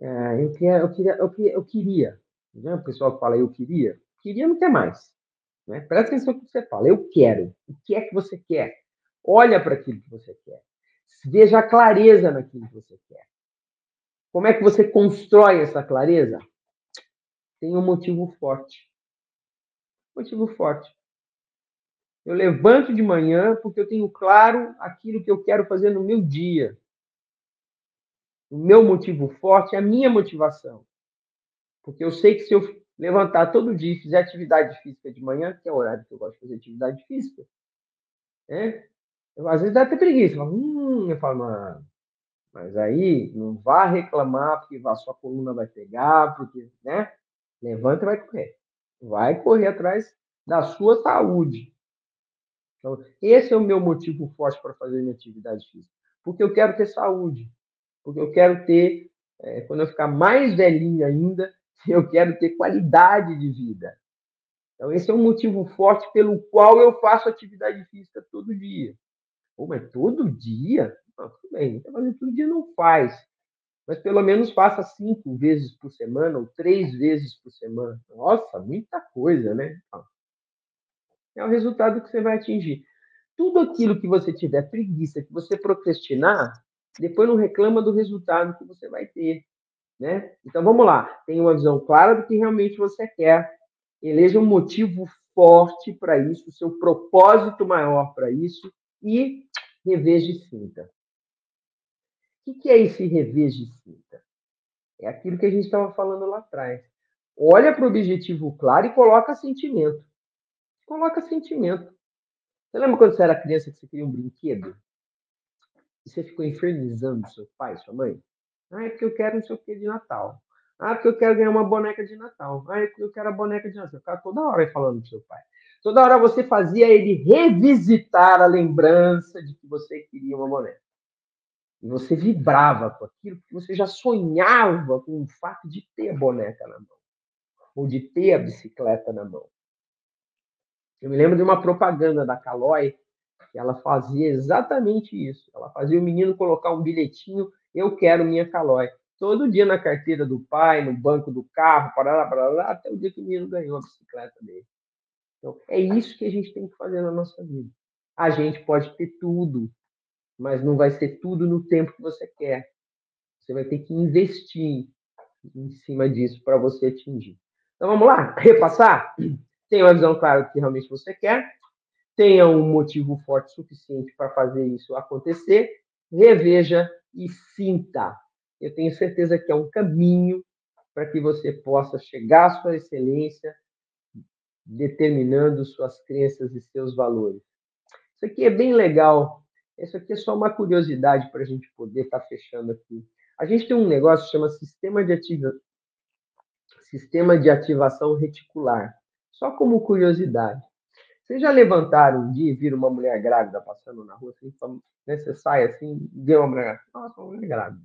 É, eu, queria, eu, queria, eu, queria, eu queria, né? o pessoal que fala eu queria, queria não quer mais. Né? Presta atenção no que você fala, eu quero. O que é que você quer? Olha para aquilo que você quer. Veja a clareza naquilo que você quer. Como é que você constrói essa clareza? Tem um motivo forte. Motivo forte. Eu levanto de manhã porque eu tenho claro aquilo que eu quero fazer no meu dia. O meu motivo forte é a minha motivação. Porque eu sei que se eu levantar todo dia e fizer atividade física de manhã, que é o horário que eu gosto de fazer atividade física, né? Eu, às vezes dá até preguiça. Falo, hum, eu falo, mano, mas aí não vá reclamar porque a sua coluna vai pegar, porque, né? Levanta e vai correr. Vai correr atrás da sua saúde. Então, esse é o meu motivo forte para fazer minha atividade física. Porque eu quero ter saúde. Porque eu quero ter, é, quando eu ficar mais velhinho ainda, eu quero ter qualidade de vida. Então, esse é um motivo forte pelo qual eu faço atividade física todo dia. Pô, mas todo dia? Não, tudo bem, fazer todo dia não faz. Mas pelo menos faça cinco vezes por semana ou três vezes por semana. Nossa, muita coisa, né? É o resultado que você vai atingir. Tudo aquilo que você tiver preguiça, que você procrastinar, depois não reclama do resultado que você vai ter. Né? Então vamos lá, tenha uma visão clara do que realmente você quer, eleja um motivo forte para isso, o seu propósito maior para isso e reveja e sinta. O que é esse reveja e sinta? É aquilo que a gente estava falando lá atrás. Olha para o objetivo claro e coloca sentimento. Coloca sentimento. Você lembra quando você era criança que você queria um brinquedo? E você ficou infernizando seu pai, sua mãe? Ah, é porque eu quero não sei o que de Natal. Ah, porque eu quero ganhar uma boneca de Natal. Ah, é porque eu quero a boneca de Natal. Você ficava toda hora falando pro seu pai. Toda hora você fazia ele revisitar a lembrança de que você queria uma boneca. E você vibrava com aquilo, porque você já sonhava com o fato de ter a boneca na mão. Ou de ter a bicicleta na mão. Eu me lembro de uma propaganda da Caloi, que ela fazia exatamente isso. Ela fazia o menino colocar um bilhetinho, eu quero minha Caloi. Todo dia na carteira do pai, no banco do carro, para lá, para lá, até o dia que o menino ganhou a bicicleta dele. Então, é isso que a gente tem que fazer na nossa vida. A gente pode ter tudo, mas não vai ser tudo no tempo que você quer. Você vai ter que investir em cima disso para você atingir. Então vamos lá, repassar? Tenha uma visão clara do que realmente você quer, tenha um motivo forte suficiente para fazer isso acontecer, reveja e sinta. Eu tenho certeza que é um caminho para que você possa chegar à sua excelência, determinando suas crenças e seus valores. Isso aqui é bem legal. Isso aqui é só uma curiosidade para a gente poder estar tá fechando aqui. A gente tem um negócio que chama sistema de, ativa... sistema de ativação reticular. Só como curiosidade. Vocês já levantaram um dia e viram uma mulher grávida passando na rua? Assim, né? Você sai assim, vê uma mulher grávida. Nossa, uma mulher grávida.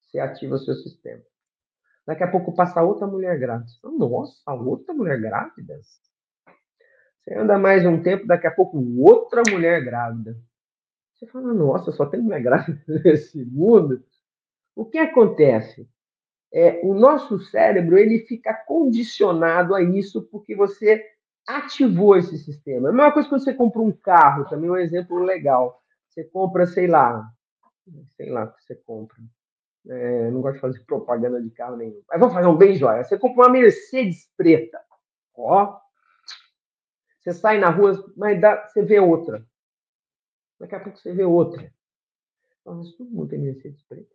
Você ativa o seu sistema. Daqui a pouco passa outra mulher grávida. Nossa, outra mulher grávida? Você anda mais um tempo, daqui a pouco outra mulher grávida. Você fala, nossa, só tem mulher grávida nesse mundo. O que acontece? É, o nosso cérebro ele fica condicionado a isso porque você ativou esse sistema. É a mesma coisa quando você compra um carro, também é um exemplo legal. Você compra, sei lá, sei lá o que você compra. É, não gosto de fazer propaganda de carro nenhum. Mas vamos fazer um bem joia. Você compra uma Mercedes preta. Ó. Você sai na rua, mas dá, você vê outra. Daqui a pouco você vê outra. Mas todo mundo tem Mercedes preta.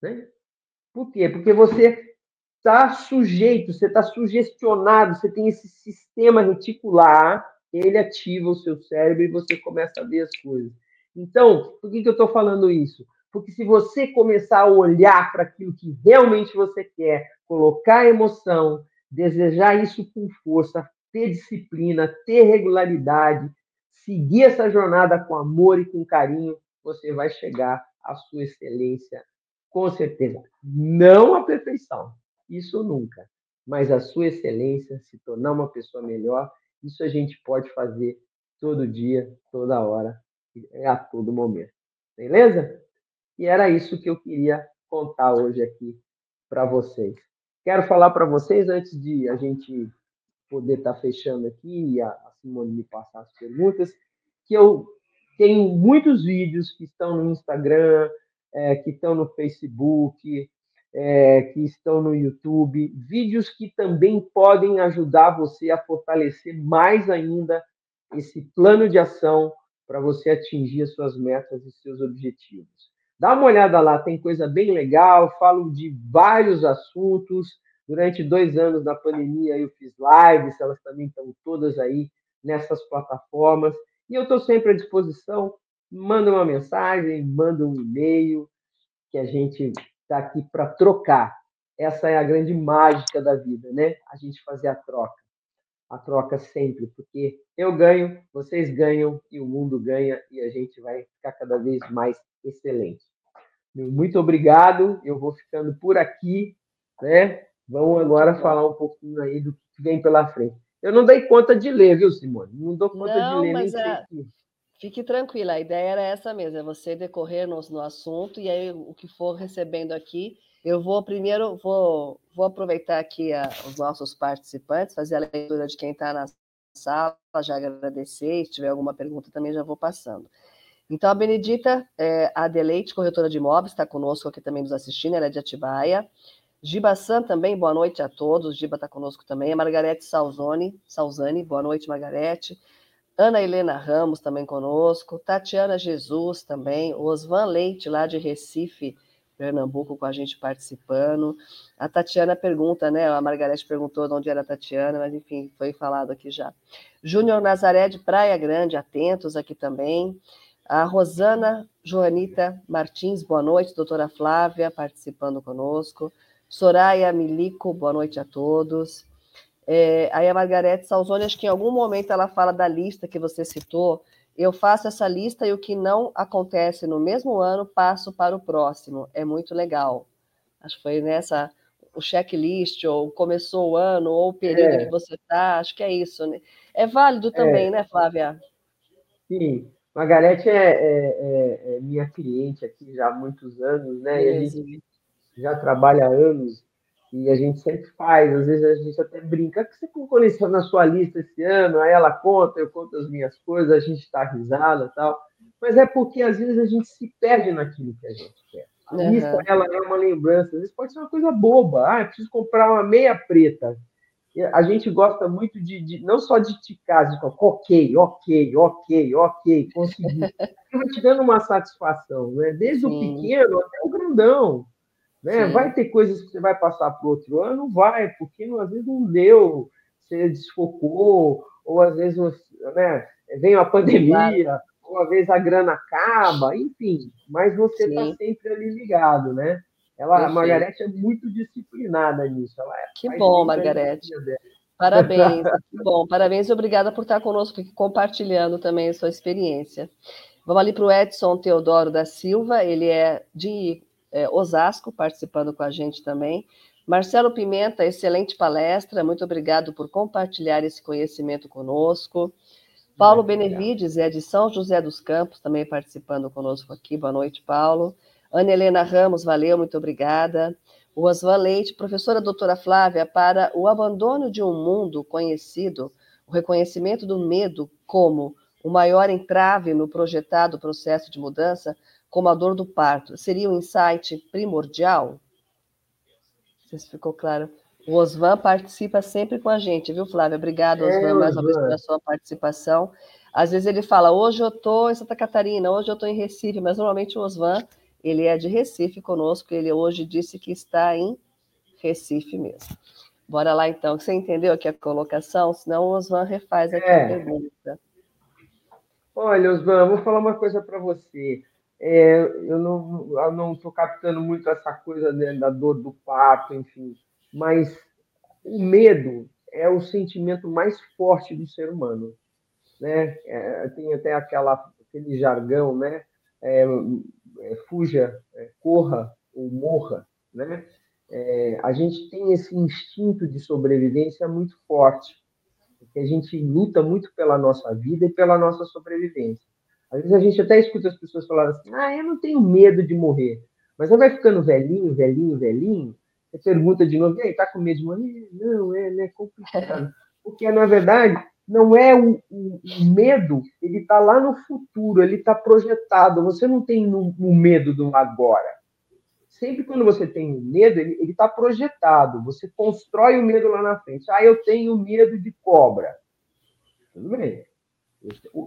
Né? Por quê? Porque você está sujeito, você está sugestionado, você tem esse sistema reticular, ele ativa o seu cérebro e você começa a ver as coisas. Então, por que, que eu estou falando isso? Porque se você começar a olhar para aquilo que realmente você quer, colocar emoção, desejar isso com força, ter disciplina, ter regularidade, seguir essa jornada com amor e com carinho, você vai chegar à sua excelência, com certeza. Não a perfeição, isso nunca, mas a sua excelência, se tornar uma pessoa melhor, isso a gente pode fazer todo dia, toda hora, a todo momento. Beleza? E era isso que eu queria contar hoje aqui para vocês. Quero falar para vocês, antes de a gente poder estar tá fechando aqui e a Simone me passar as perguntas, que eu tenho muitos vídeos que estão no Instagram, é, que estão no Facebook, é, que estão no YouTube, vídeos que também podem ajudar você a fortalecer mais ainda esse plano de ação para você atingir as suas metas e seus objetivos. Dá uma olhada lá, tem coisa bem legal, falo de vários assuntos. Durante dois anos da pandemia eu fiz lives, elas também estão todas aí nessas plataformas. E eu estou sempre à disposição. Manda uma mensagem, manda um e-mail, que a gente está aqui para trocar. Essa é a grande mágica da vida, né? A gente fazer a troca. a troca sempre, porque eu ganho, vocês ganham e o mundo ganha e a gente vai ficar cada vez mais excelente. Muito obrigado, eu vou ficando por aqui, né? Vamos agora falar um pouquinho aí do que vem pela frente. Eu não dei conta de ler, viu, Simone? Não dou conta não, de ler mas nem é... Fique tranquila, a ideia era essa mesmo, é você decorrer no, no assunto e aí o que for recebendo aqui, eu vou primeiro, vou, vou aproveitar aqui a, os nossos participantes, fazer a leitura de quem está na sala, já agradecer, se tiver alguma pergunta também já vou passando. Então, a Benedita é, Adeleite, corretora de imóveis, está conosco aqui também nos assistindo, ela é de Atibaia. Giba San também, boa noite a todos, Giba está conosco também. A Margarete Salzoni, Salzani, boa noite, Margarete. Ana Helena Ramos também conosco, Tatiana Jesus também, Osvan Leite, lá de Recife, Pernambuco, com a gente participando. A Tatiana pergunta, né? A Margarete perguntou de onde era a Tatiana, mas enfim, foi falado aqui já. Júnior Nazaré de Praia Grande, atentos aqui também. A Rosana Joanita Martins, boa noite. Doutora Flávia, participando conosco. Soraya Milico, boa noite a todos. É, aí a Margarete Salzoni, acho que em algum momento ela fala da lista que você citou. Eu faço essa lista e o que não acontece no mesmo ano, passo para o próximo. É muito legal. Acho que foi nessa o checklist, ou começou o ano, ou o período é. que você está, acho que é isso. Né? É válido também, é. né, Flávia? Sim. Margarete é, é, é, é, minha cliente aqui já há muitos anos, né? E a gente já trabalha há anos e a gente sempre faz, às vezes a gente até brinca, que você colocou na sua lista esse ano, aí ela conta, eu conto as minhas coisas, a gente está risada tal, mas é porque às vezes a gente se perde naquilo que a gente quer. A uhum. lista, ela é uma lembrança, às vezes pode ser uma coisa boba, ah, preciso comprar uma meia preta, a gente gosta muito de, de não só de ticar, de falar, ok, ok, ok, ok, consegui. Vai te dando uma satisfação, né? Desde Sim. o pequeno até o grandão. Né? Vai ter coisas que você vai passar para o outro ano? Vai, porque às vezes não deu, você desfocou, ou às vezes né, vem uma pandemia, claro. ou às vezes a grana acaba, enfim, mas você está sempre ali ligado, né? Ela, a Margarete é muito disciplinada nisso. Ela é, que bom, Margarete. Parabéns, que bom. Parabéns e obrigada por estar conosco aqui, compartilhando também a sua experiência. Vamos ali para o Edson Teodoro da Silva, ele é de é, Osasco, participando com a gente também. Marcelo Pimenta, excelente palestra, muito obrigado por compartilhar esse conhecimento conosco. Paulo Benevides é de São José dos Campos, também participando conosco aqui. Boa noite, Paulo. Ana Helena Ramos, valeu, muito obrigada. O Osvan Leite, professora doutora Flávia, para o abandono de um mundo conhecido, o reconhecimento do medo como o maior entrave no projetado processo de mudança, como a dor do parto, seria um insight primordial? Não sei se ficou claro. O Osvan participa sempre com a gente, viu, Flávia? Obrigada, Osvan, é, mais uma vez pela sua participação. Às vezes ele fala, hoje eu estou em Santa Catarina, hoje eu estou em Recife, mas normalmente o Osvan, ele é de Recife conosco, ele hoje disse que está em Recife mesmo. Bora lá, então. Você entendeu aqui a colocação? Senão o Osvan refaz aqui é. a pergunta. Olha, Osvan, vou falar uma coisa para você é, eu não estou captando muito essa coisa né, da dor do parto, enfim, mas o medo é o sentimento mais forte do ser humano, né? É, tem até aquela aquele jargão, né? É, é fuja, é, corra ou morra, né? É, a gente tem esse instinto de sobrevivência muito forte, porque a gente luta muito pela nossa vida e pela nossa sobrevivência. Às vezes a gente até escuta as pessoas falarem assim: ah, eu não tenho medo de morrer. Mas você vai ficando velhinho, velhinho, velhinho, você pergunta de novo: e aí, tá com medo de morrer? Não, é, é complicado. Porque, na verdade, não é o, o, o medo, ele está lá no futuro, ele está projetado. Você não tem o um, medo do agora. Sempre quando você tem medo, ele está projetado. Você constrói o medo lá na frente. Ah, eu tenho medo de cobra. Tudo bem.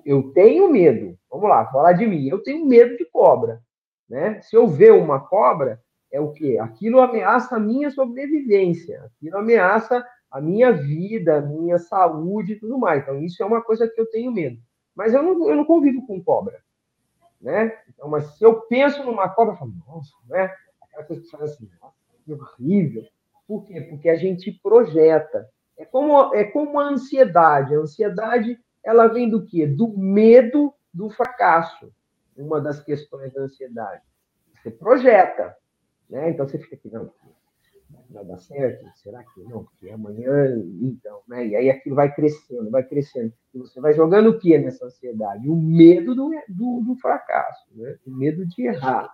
Eu tenho medo. Vamos lá, falar de mim. Eu tenho medo de cobra. Né? Se eu ver uma cobra, é o quê? Aquilo ameaça a minha sobrevivência, aquilo ameaça a minha vida, a minha saúde e tudo mais. Então, isso é uma coisa que eu tenho medo. Mas eu não, eu não convivo com cobra. Né? Então, mas se eu penso numa cobra, eu falo, nossa, né? Aquela coisa que faz assim, que horrível. Por quê? Porque a gente projeta. É como, é como a ansiedade. A ansiedade, ela vem do quê? Do medo do fracasso. Uma das questões da ansiedade. Você projeta, né? Então você fica aqui, não, vai dar certo? Será que não? Porque amanhã, então, né? E aí aquilo vai crescendo, vai crescendo. E você vai jogando o que nessa ansiedade? O medo do, do, do fracasso, né? O medo de errar.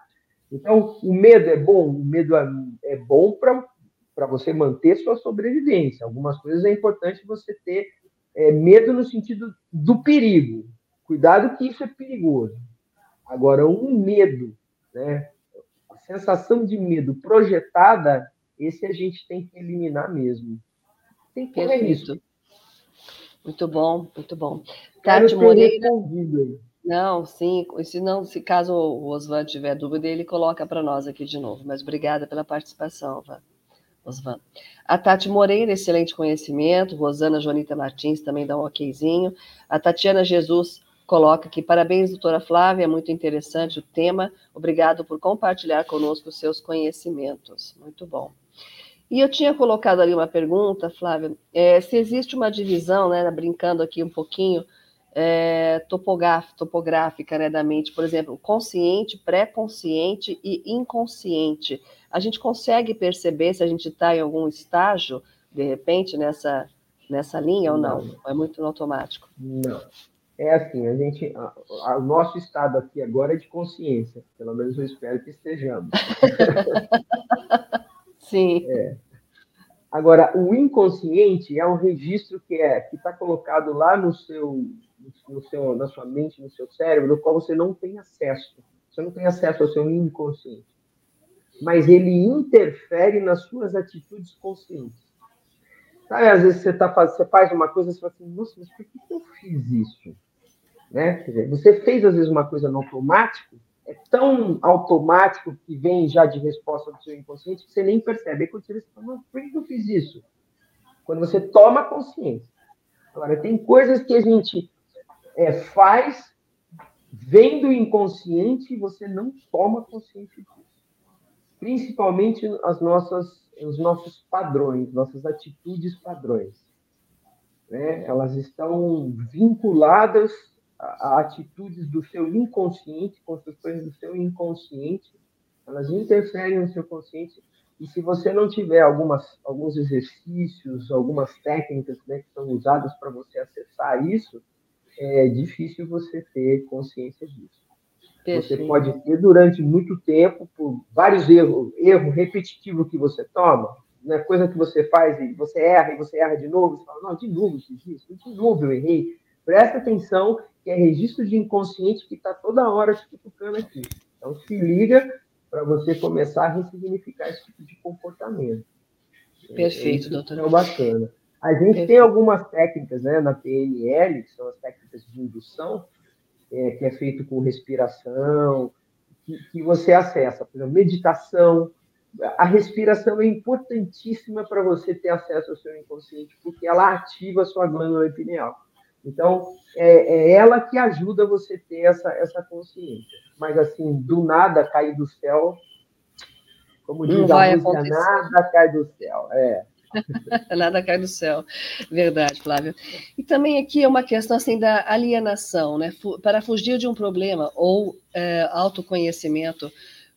Então, o medo é bom? O medo é, é bom para você manter sua sobrevivência. Algumas coisas é importante você ter é, medo no sentido do perigo. Cuidado que isso é perigoso. Agora, um medo, né? A sensação de medo projetada, esse a gente tem que eliminar mesmo. Tem que correr isso. Muito bom, muito bom. Tati Moreira. Não, sim. Se não, se caso o Osvan tiver dúvida, ele coloca para nós aqui de novo. Mas obrigada pela participação, Osvan. A Tati Moreira, excelente conhecimento. Rosana Jonita Martins também dá um okzinho. A Tatiana Jesus coloca aqui, parabéns, doutora Flávia, é muito interessante o tema. Obrigado por compartilhar conosco os seus conhecimentos. Muito bom. E eu tinha colocado ali uma pergunta, Flávia, é, se existe uma divisão, né, brincando aqui um pouquinho, é, topográfica né, da mente, por exemplo, consciente, pré-consciente e inconsciente. A gente consegue perceber se a gente está em algum estágio, de repente, nessa, nessa linha ou não? não? É muito automático? Não. É assim, a gente, o nosso estado aqui agora é de consciência, pelo menos eu espero que estejamos. Sim. É. Agora, o inconsciente é um registro que é que está colocado lá no seu no seu, na sua mente, no seu cérebro, no qual você não tem acesso. Você não tem acesso ao seu inconsciente. Mas ele interfere nas suas atitudes conscientes. Sabe, às vezes você, tá, você faz uma coisa e você fala assim, nossa, mas por que eu fiz isso? Né? Dizer, você fez, às vezes, uma coisa no automático, é tão automático que vem já de resposta do seu inconsciente que você nem percebe. Aí quando você fala, por que eu fiz isso? Quando você toma consciência. Agora, tem coisas que a gente é, faz, vem do inconsciente e você não toma consciência disso. Principalmente as nossas, os nossos padrões, nossas atitudes padrões. Né? Elas estão vinculadas a, a atitudes do seu inconsciente, construções do seu inconsciente. Elas interferem no seu consciente e se você não tiver algumas, alguns exercícios, algumas técnicas né, que são usadas para você acessar isso, é difícil você ter consciência disso. Você pode ter durante muito tempo, por vários erros, erro repetitivo que você toma, né, coisa que você faz e você erra e você erra de novo, você fala, não, de novo eu fiz isso, de novo eu errei. Presta atenção que é registro de inconsciente que está toda hora te cutucando aqui. Então se liga para você começar a ressignificar esse tipo de comportamento. Perfeito, é, doutor. É bacana. A gente tem algumas técnicas né, na PNL, que são as técnicas de indução, é, que é feito com respiração, que, que você acessa. Por exemplo, meditação. A respiração é importantíssima para você ter acesso ao seu inconsciente, porque ela ativa a sua glândula pineal. Então, é, é, ela que ajuda você a ter essa, essa consciência. Mas, assim, do nada cair do céu, como diz Não a música, nada cai do céu. É. Nada cai do céu. Verdade, Flávio. E também aqui é uma questão assim da alienação, né? Para fugir de um problema ou é, autoconhecimento,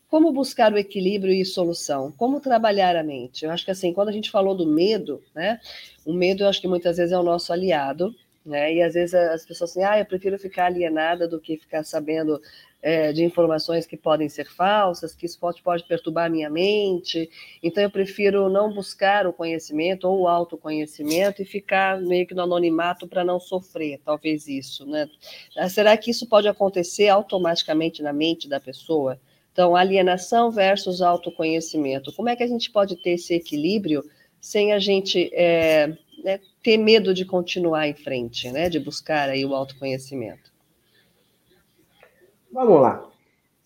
como buscar o equilíbrio e solução? Como trabalhar a mente? Eu acho que assim, quando a gente falou do medo, né? O medo, eu acho que muitas vezes é o nosso aliado, né? E às vezes as pessoas assim, ah, eu prefiro ficar alienada do que ficar sabendo é, de informações que podem ser falsas, que isso pode, pode perturbar a minha mente. Então, eu prefiro não buscar o conhecimento ou o autoconhecimento e ficar meio que no anonimato para não sofrer, talvez isso. Né? Ah, será que isso pode acontecer automaticamente na mente da pessoa? Então, alienação versus autoconhecimento. Como é que a gente pode ter esse equilíbrio sem a gente é, né, ter medo de continuar em frente, né, de buscar aí o autoconhecimento? Vamos lá.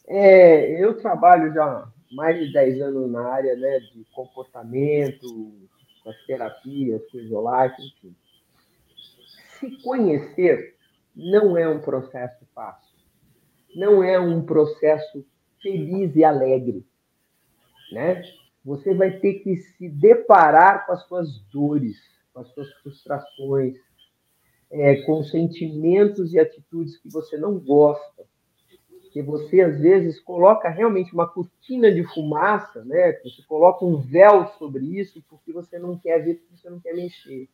É, eu trabalho já mais de 10 anos na área né, de comportamento, das terapias, fisiológicas, enfim. Se conhecer não é um processo fácil. Não é um processo feliz e alegre. Né? Você vai ter que se deparar com as suas dores, com as suas frustrações, é, com sentimentos e atitudes que você não gosta, que você às vezes coloca realmente uma cortina de fumaça, né? Você coloca um véu sobre isso porque você não quer ver, porque você não quer mexer.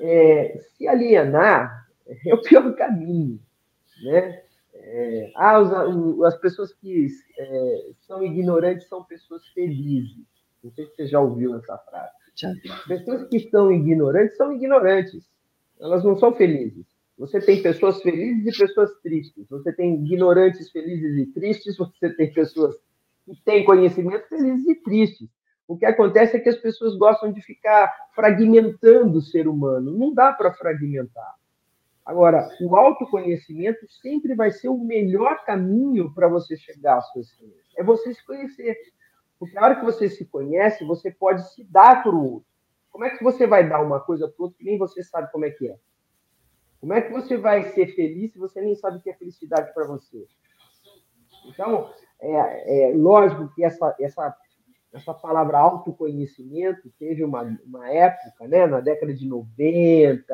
É, se alienar é o pior caminho, né? É, ah, os, as pessoas que é, são ignorantes são pessoas felizes. Não sei se você já ouviu essa frase. Já. Pessoas que são ignorantes são ignorantes. Elas não são felizes. Você tem pessoas felizes e pessoas tristes. Você tem ignorantes felizes e tristes. Você tem pessoas que têm conhecimento felizes e tristes. O que acontece é que as pessoas gostam de ficar fragmentando o ser humano. Não dá para fragmentar. Agora, o autoconhecimento sempre vai ser o melhor caminho para você chegar às suas ciências. É você se conhecer. Porque na hora que você se conhece, você pode se dar para o outro. Como é que você vai dar uma coisa para o outro que nem você sabe como é que é? Como é que você vai ser feliz se você nem sabe o que é felicidade para você? Então, é, é, lógico que essa, essa, essa palavra autoconhecimento teve uma, uma época, né, na década de 90,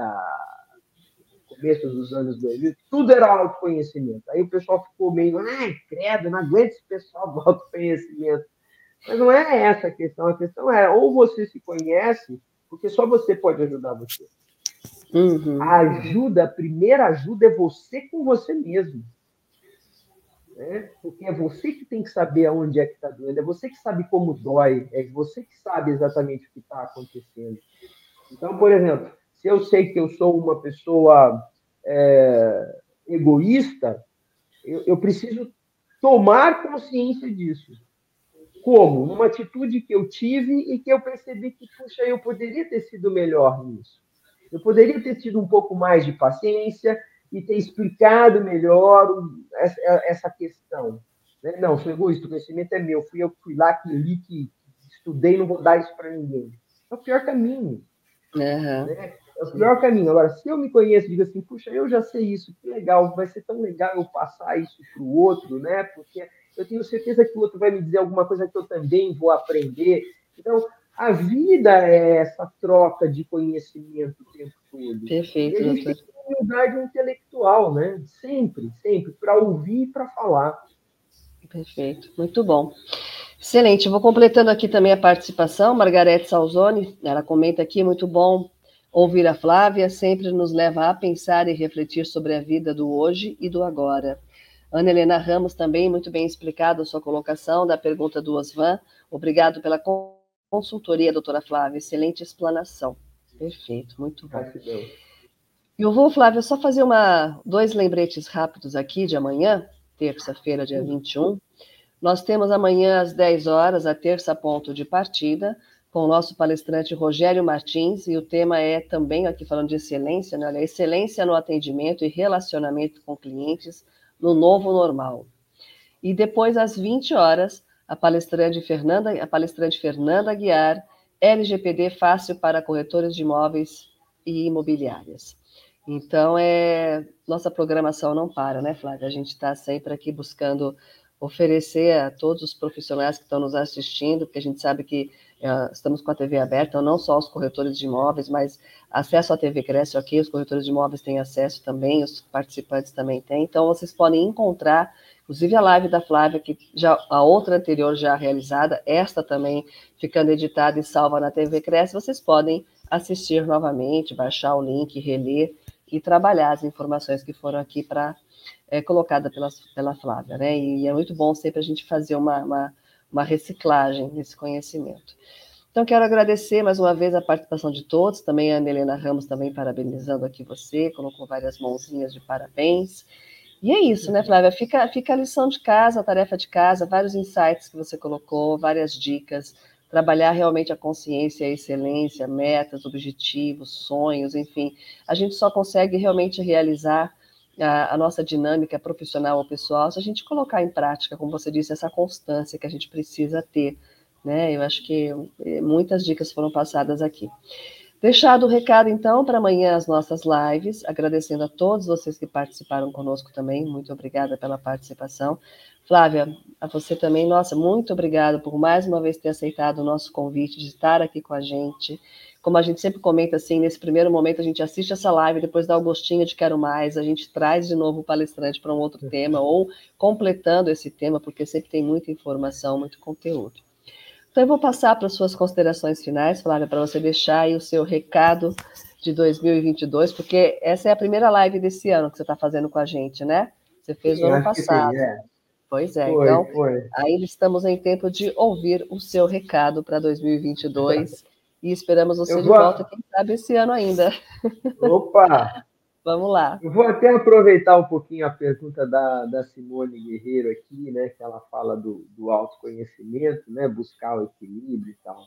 começo dos anos 2000, tudo era autoconhecimento. Aí o pessoal ficou meio, ai, credo, não aguento esse pessoal do autoconhecimento. Mas não é essa a questão. A questão é ou você se conhece, porque só você pode ajudar você. Uhum. A ajuda, a primeira ajuda é você com você mesmo. Né? Porque é você que tem que saber aonde é que está doendo, é você que sabe como dói, é você que sabe exatamente o que está acontecendo. Então, por exemplo, se eu sei que eu sou uma pessoa é, egoísta, eu, eu preciso tomar consciência disso. Como? Numa atitude que eu tive e que eu percebi que, puxa, eu poderia ter sido melhor nisso. Eu poderia ter tido um pouco mais de paciência e ter explicado melhor essa questão. Né? Não, sou egoísta, o conhecimento é meu. Fui eu que fui lá, que li, que estudei, não vou dar isso para ninguém. É o pior caminho. Uhum. Né? É o pior caminho. Agora, se eu me conheço e digo assim, puxa, eu já sei isso, que legal, vai ser tão legal eu passar isso para o outro, né? Porque eu tenho certeza que o outro vai me dizer alguma coisa que eu também vou aprender. Então, a vida é essa troca de conhecimento o tempo todo. Perfeito. E a gente tem humildade intelectual, né? Sempre, sempre, para ouvir e para falar. Perfeito, muito bom. Excelente, vou completando aqui também a participação. Margarete Salzoni, ela comenta aqui, muito bom ouvir a Flávia, sempre nos leva a pensar e refletir sobre a vida do hoje e do agora. Ana Helena Ramos também, muito bem explicado a sua colocação da pergunta do Osvan. Obrigado pela consultoria, doutora Flávia. Excelente explanação. Perfeito, muito bom. Eu vou, Flávia, só fazer uma, dois lembretes rápidos aqui de amanhã, terça-feira, dia 21. Nós temos amanhã às 10 horas a terça ponto de partida com o nosso palestrante Rogério Martins, e o tema é também, aqui falando de excelência, né? Olha, excelência no atendimento e relacionamento com clientes no novo normal. E depois, às 20 horas, a palestrante Fernanda, a palestrante Fernanda Guiar, LGPD fácil para corretores de imóveis e imobiliárias. Então, é, nossa programação não para, né, Flávia? A gente está sempre aqui buscando oferecer a todos os profissionais que estão nos assistindo, porque a gente sabe que uh, estamos com a TV aberta, não só os corretores de imóveis, mas acesso à TV Cresce aqui, os corretores de imóveis têm acesso também, os participantes também têm, então vocês podem encontrar, inclusive a live da Flávia, que já a outra anterior já realizada, esta também ficando editada e salva na TV Cresce, vocês podem assistir novamente, baixar o link, reler e trabalhar as informações que foram aqui para é, colocada pela, pela Flávia, né? E é muito bom sempre a gente fazer uma, uma, uma reciclagem desse conhecimento. Então, quero agradecer mais uma vez a participação de todos, também a Ana Helena Ramos também parabenizando aqui você, colocou várias mãozinhas de parabéns. E é isso, né, Flávia? Fica, fica a lição de casa, a tarefa de casa, vários insights que você colocou, várias dicas, trabalhar realmente a consciência, a excelência, metas, objetivos, sonhos, enfim. A gente só consegue realmente realizar a, a, nossa dinâmica profissional ou pessoal se a gente colocar em prática, como você disse, essa constância que a gente precisa ter. Né? Eu acho que eh, muitas dicas foram passadas aqui. Deixado o recado, então, para amanhã as nossas lives, agradecendo a todos vocês que participaram conosco também, muito obrigada pela participação. Flávia, a você também, nossa, muito obrigada por mais uma vez ter aceitado o nosso convite de estar aqui com a gente. Como a gente sempre comenta assim, nesse primeiro momento a gente assiste essa live, depois dá o gostinho de quero mais, a gente traz de novo o palestrante para um outro tema, ou completando esse tema, porque sempre tem muita informação, muito conteúdo. Então, eu vou passar para as suas considerações finais, Flávia, para você deixar aí o seu recado de 2022, porque essa é a primeira live desse ano que você está fazendo com a gente, né? Você fez no ano passado. Sim, é. Pois é, foi, então, foi. ainda estamos em tempo de ouvir o seu recado para 2022 e esperamos você eu de vou... volta, quem sabe, esse ano ainda. Opa! Vamos lá. Eu vou até aproveitar um pouquinho a pergunta da, da Simone Guerreiro aqui, né, que ela fala do, do autoconhecimento, né, buscar o equilíbrio e tal.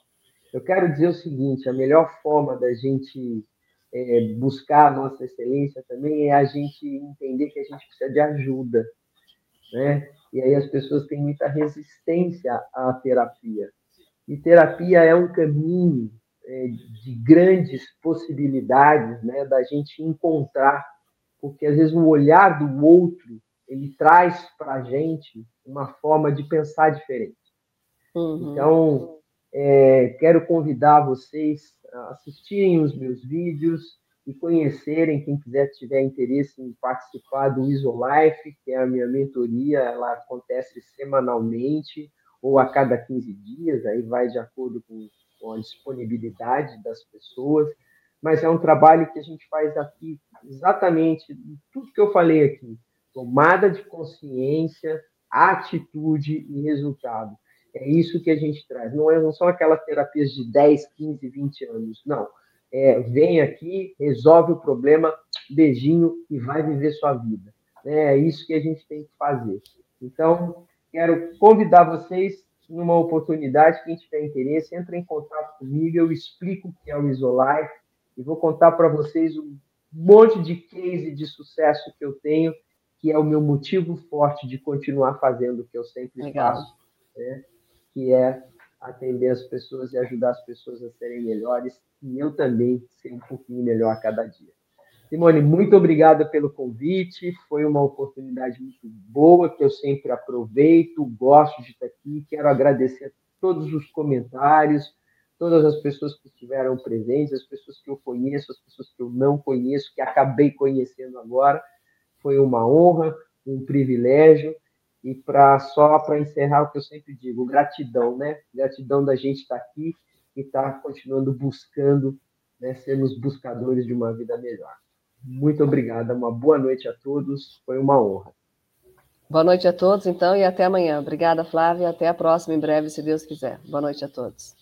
Eu quero dizer o seguinte: a melhor forma da gente é, buscar a nossa excelência também é a gente entender que a gente precisa de ajuda, né? E aí as pessoas têm muita resistência à terapia. E terapia é um caminho de grandes possibilidades né, da gente encontrar, porque às vezes o olhar do outro ele traz para a gente uma forma de pensar diferente. Uhum. Então, é, quero convidar vocês a assistirem os meus vídeos e conhecerem, quem quiser tiver interesse em participar do IsoLife, que é a minha mentoria, ela acontece semanalmente ou a cada 15 dias, aí vai de acordo com com a disponibilidade das pessoas, mas é um trabalho que a gente faz aqui exatamente tudo que eu falei aqui: tomada de consciência, atitude e resultado. É isso que a gente traz. Não, é, não são aquelas terapias de 10, 15, 20 anos, não. É, vem aqui, resolve o problema, beijinho e vai viver sua vida. É isso que a gente tem que fazer. Então, quero convidar vocês numa oportunidade, quem tiver interesse, entre em contato comigo, eu explico o que é o Isolife e vou contar para vocês um monte de case de sucesso que eu tenho, que é o meu motivo forte de continuar fazendo o que eu sempre Legal. faço, né? que é atender as pessoas e ajudar as pessoas a serem melhores e eu também ser um pouquinho melhor a cada dia. Simone, muito obrigada pelo convite. Foi uma oportunidade muito boa que eu sempre aproveito, gosto de estar aqui. Quero agradecer a todos os comentários, todas as pessoas que estiveram presentes, as pessoas que eu conheço, as pessoas que eu não conheço, que acabei conhecendo agora. Foi uma honra, um privilégio. E para só para encerrar o que eu sempre digo, gratidão, né? Gratidão da gente estar aqui e estar continuando buscando, né, sermos buscadores de uma vida melhor. Muito obrigada, uma boa noite a todos, foi uma honra. Boa noite a todos, então, e até amanhã. Obrigada, Flávia, até a próxima, em breve, se Deus quiser. Boa noite a todos.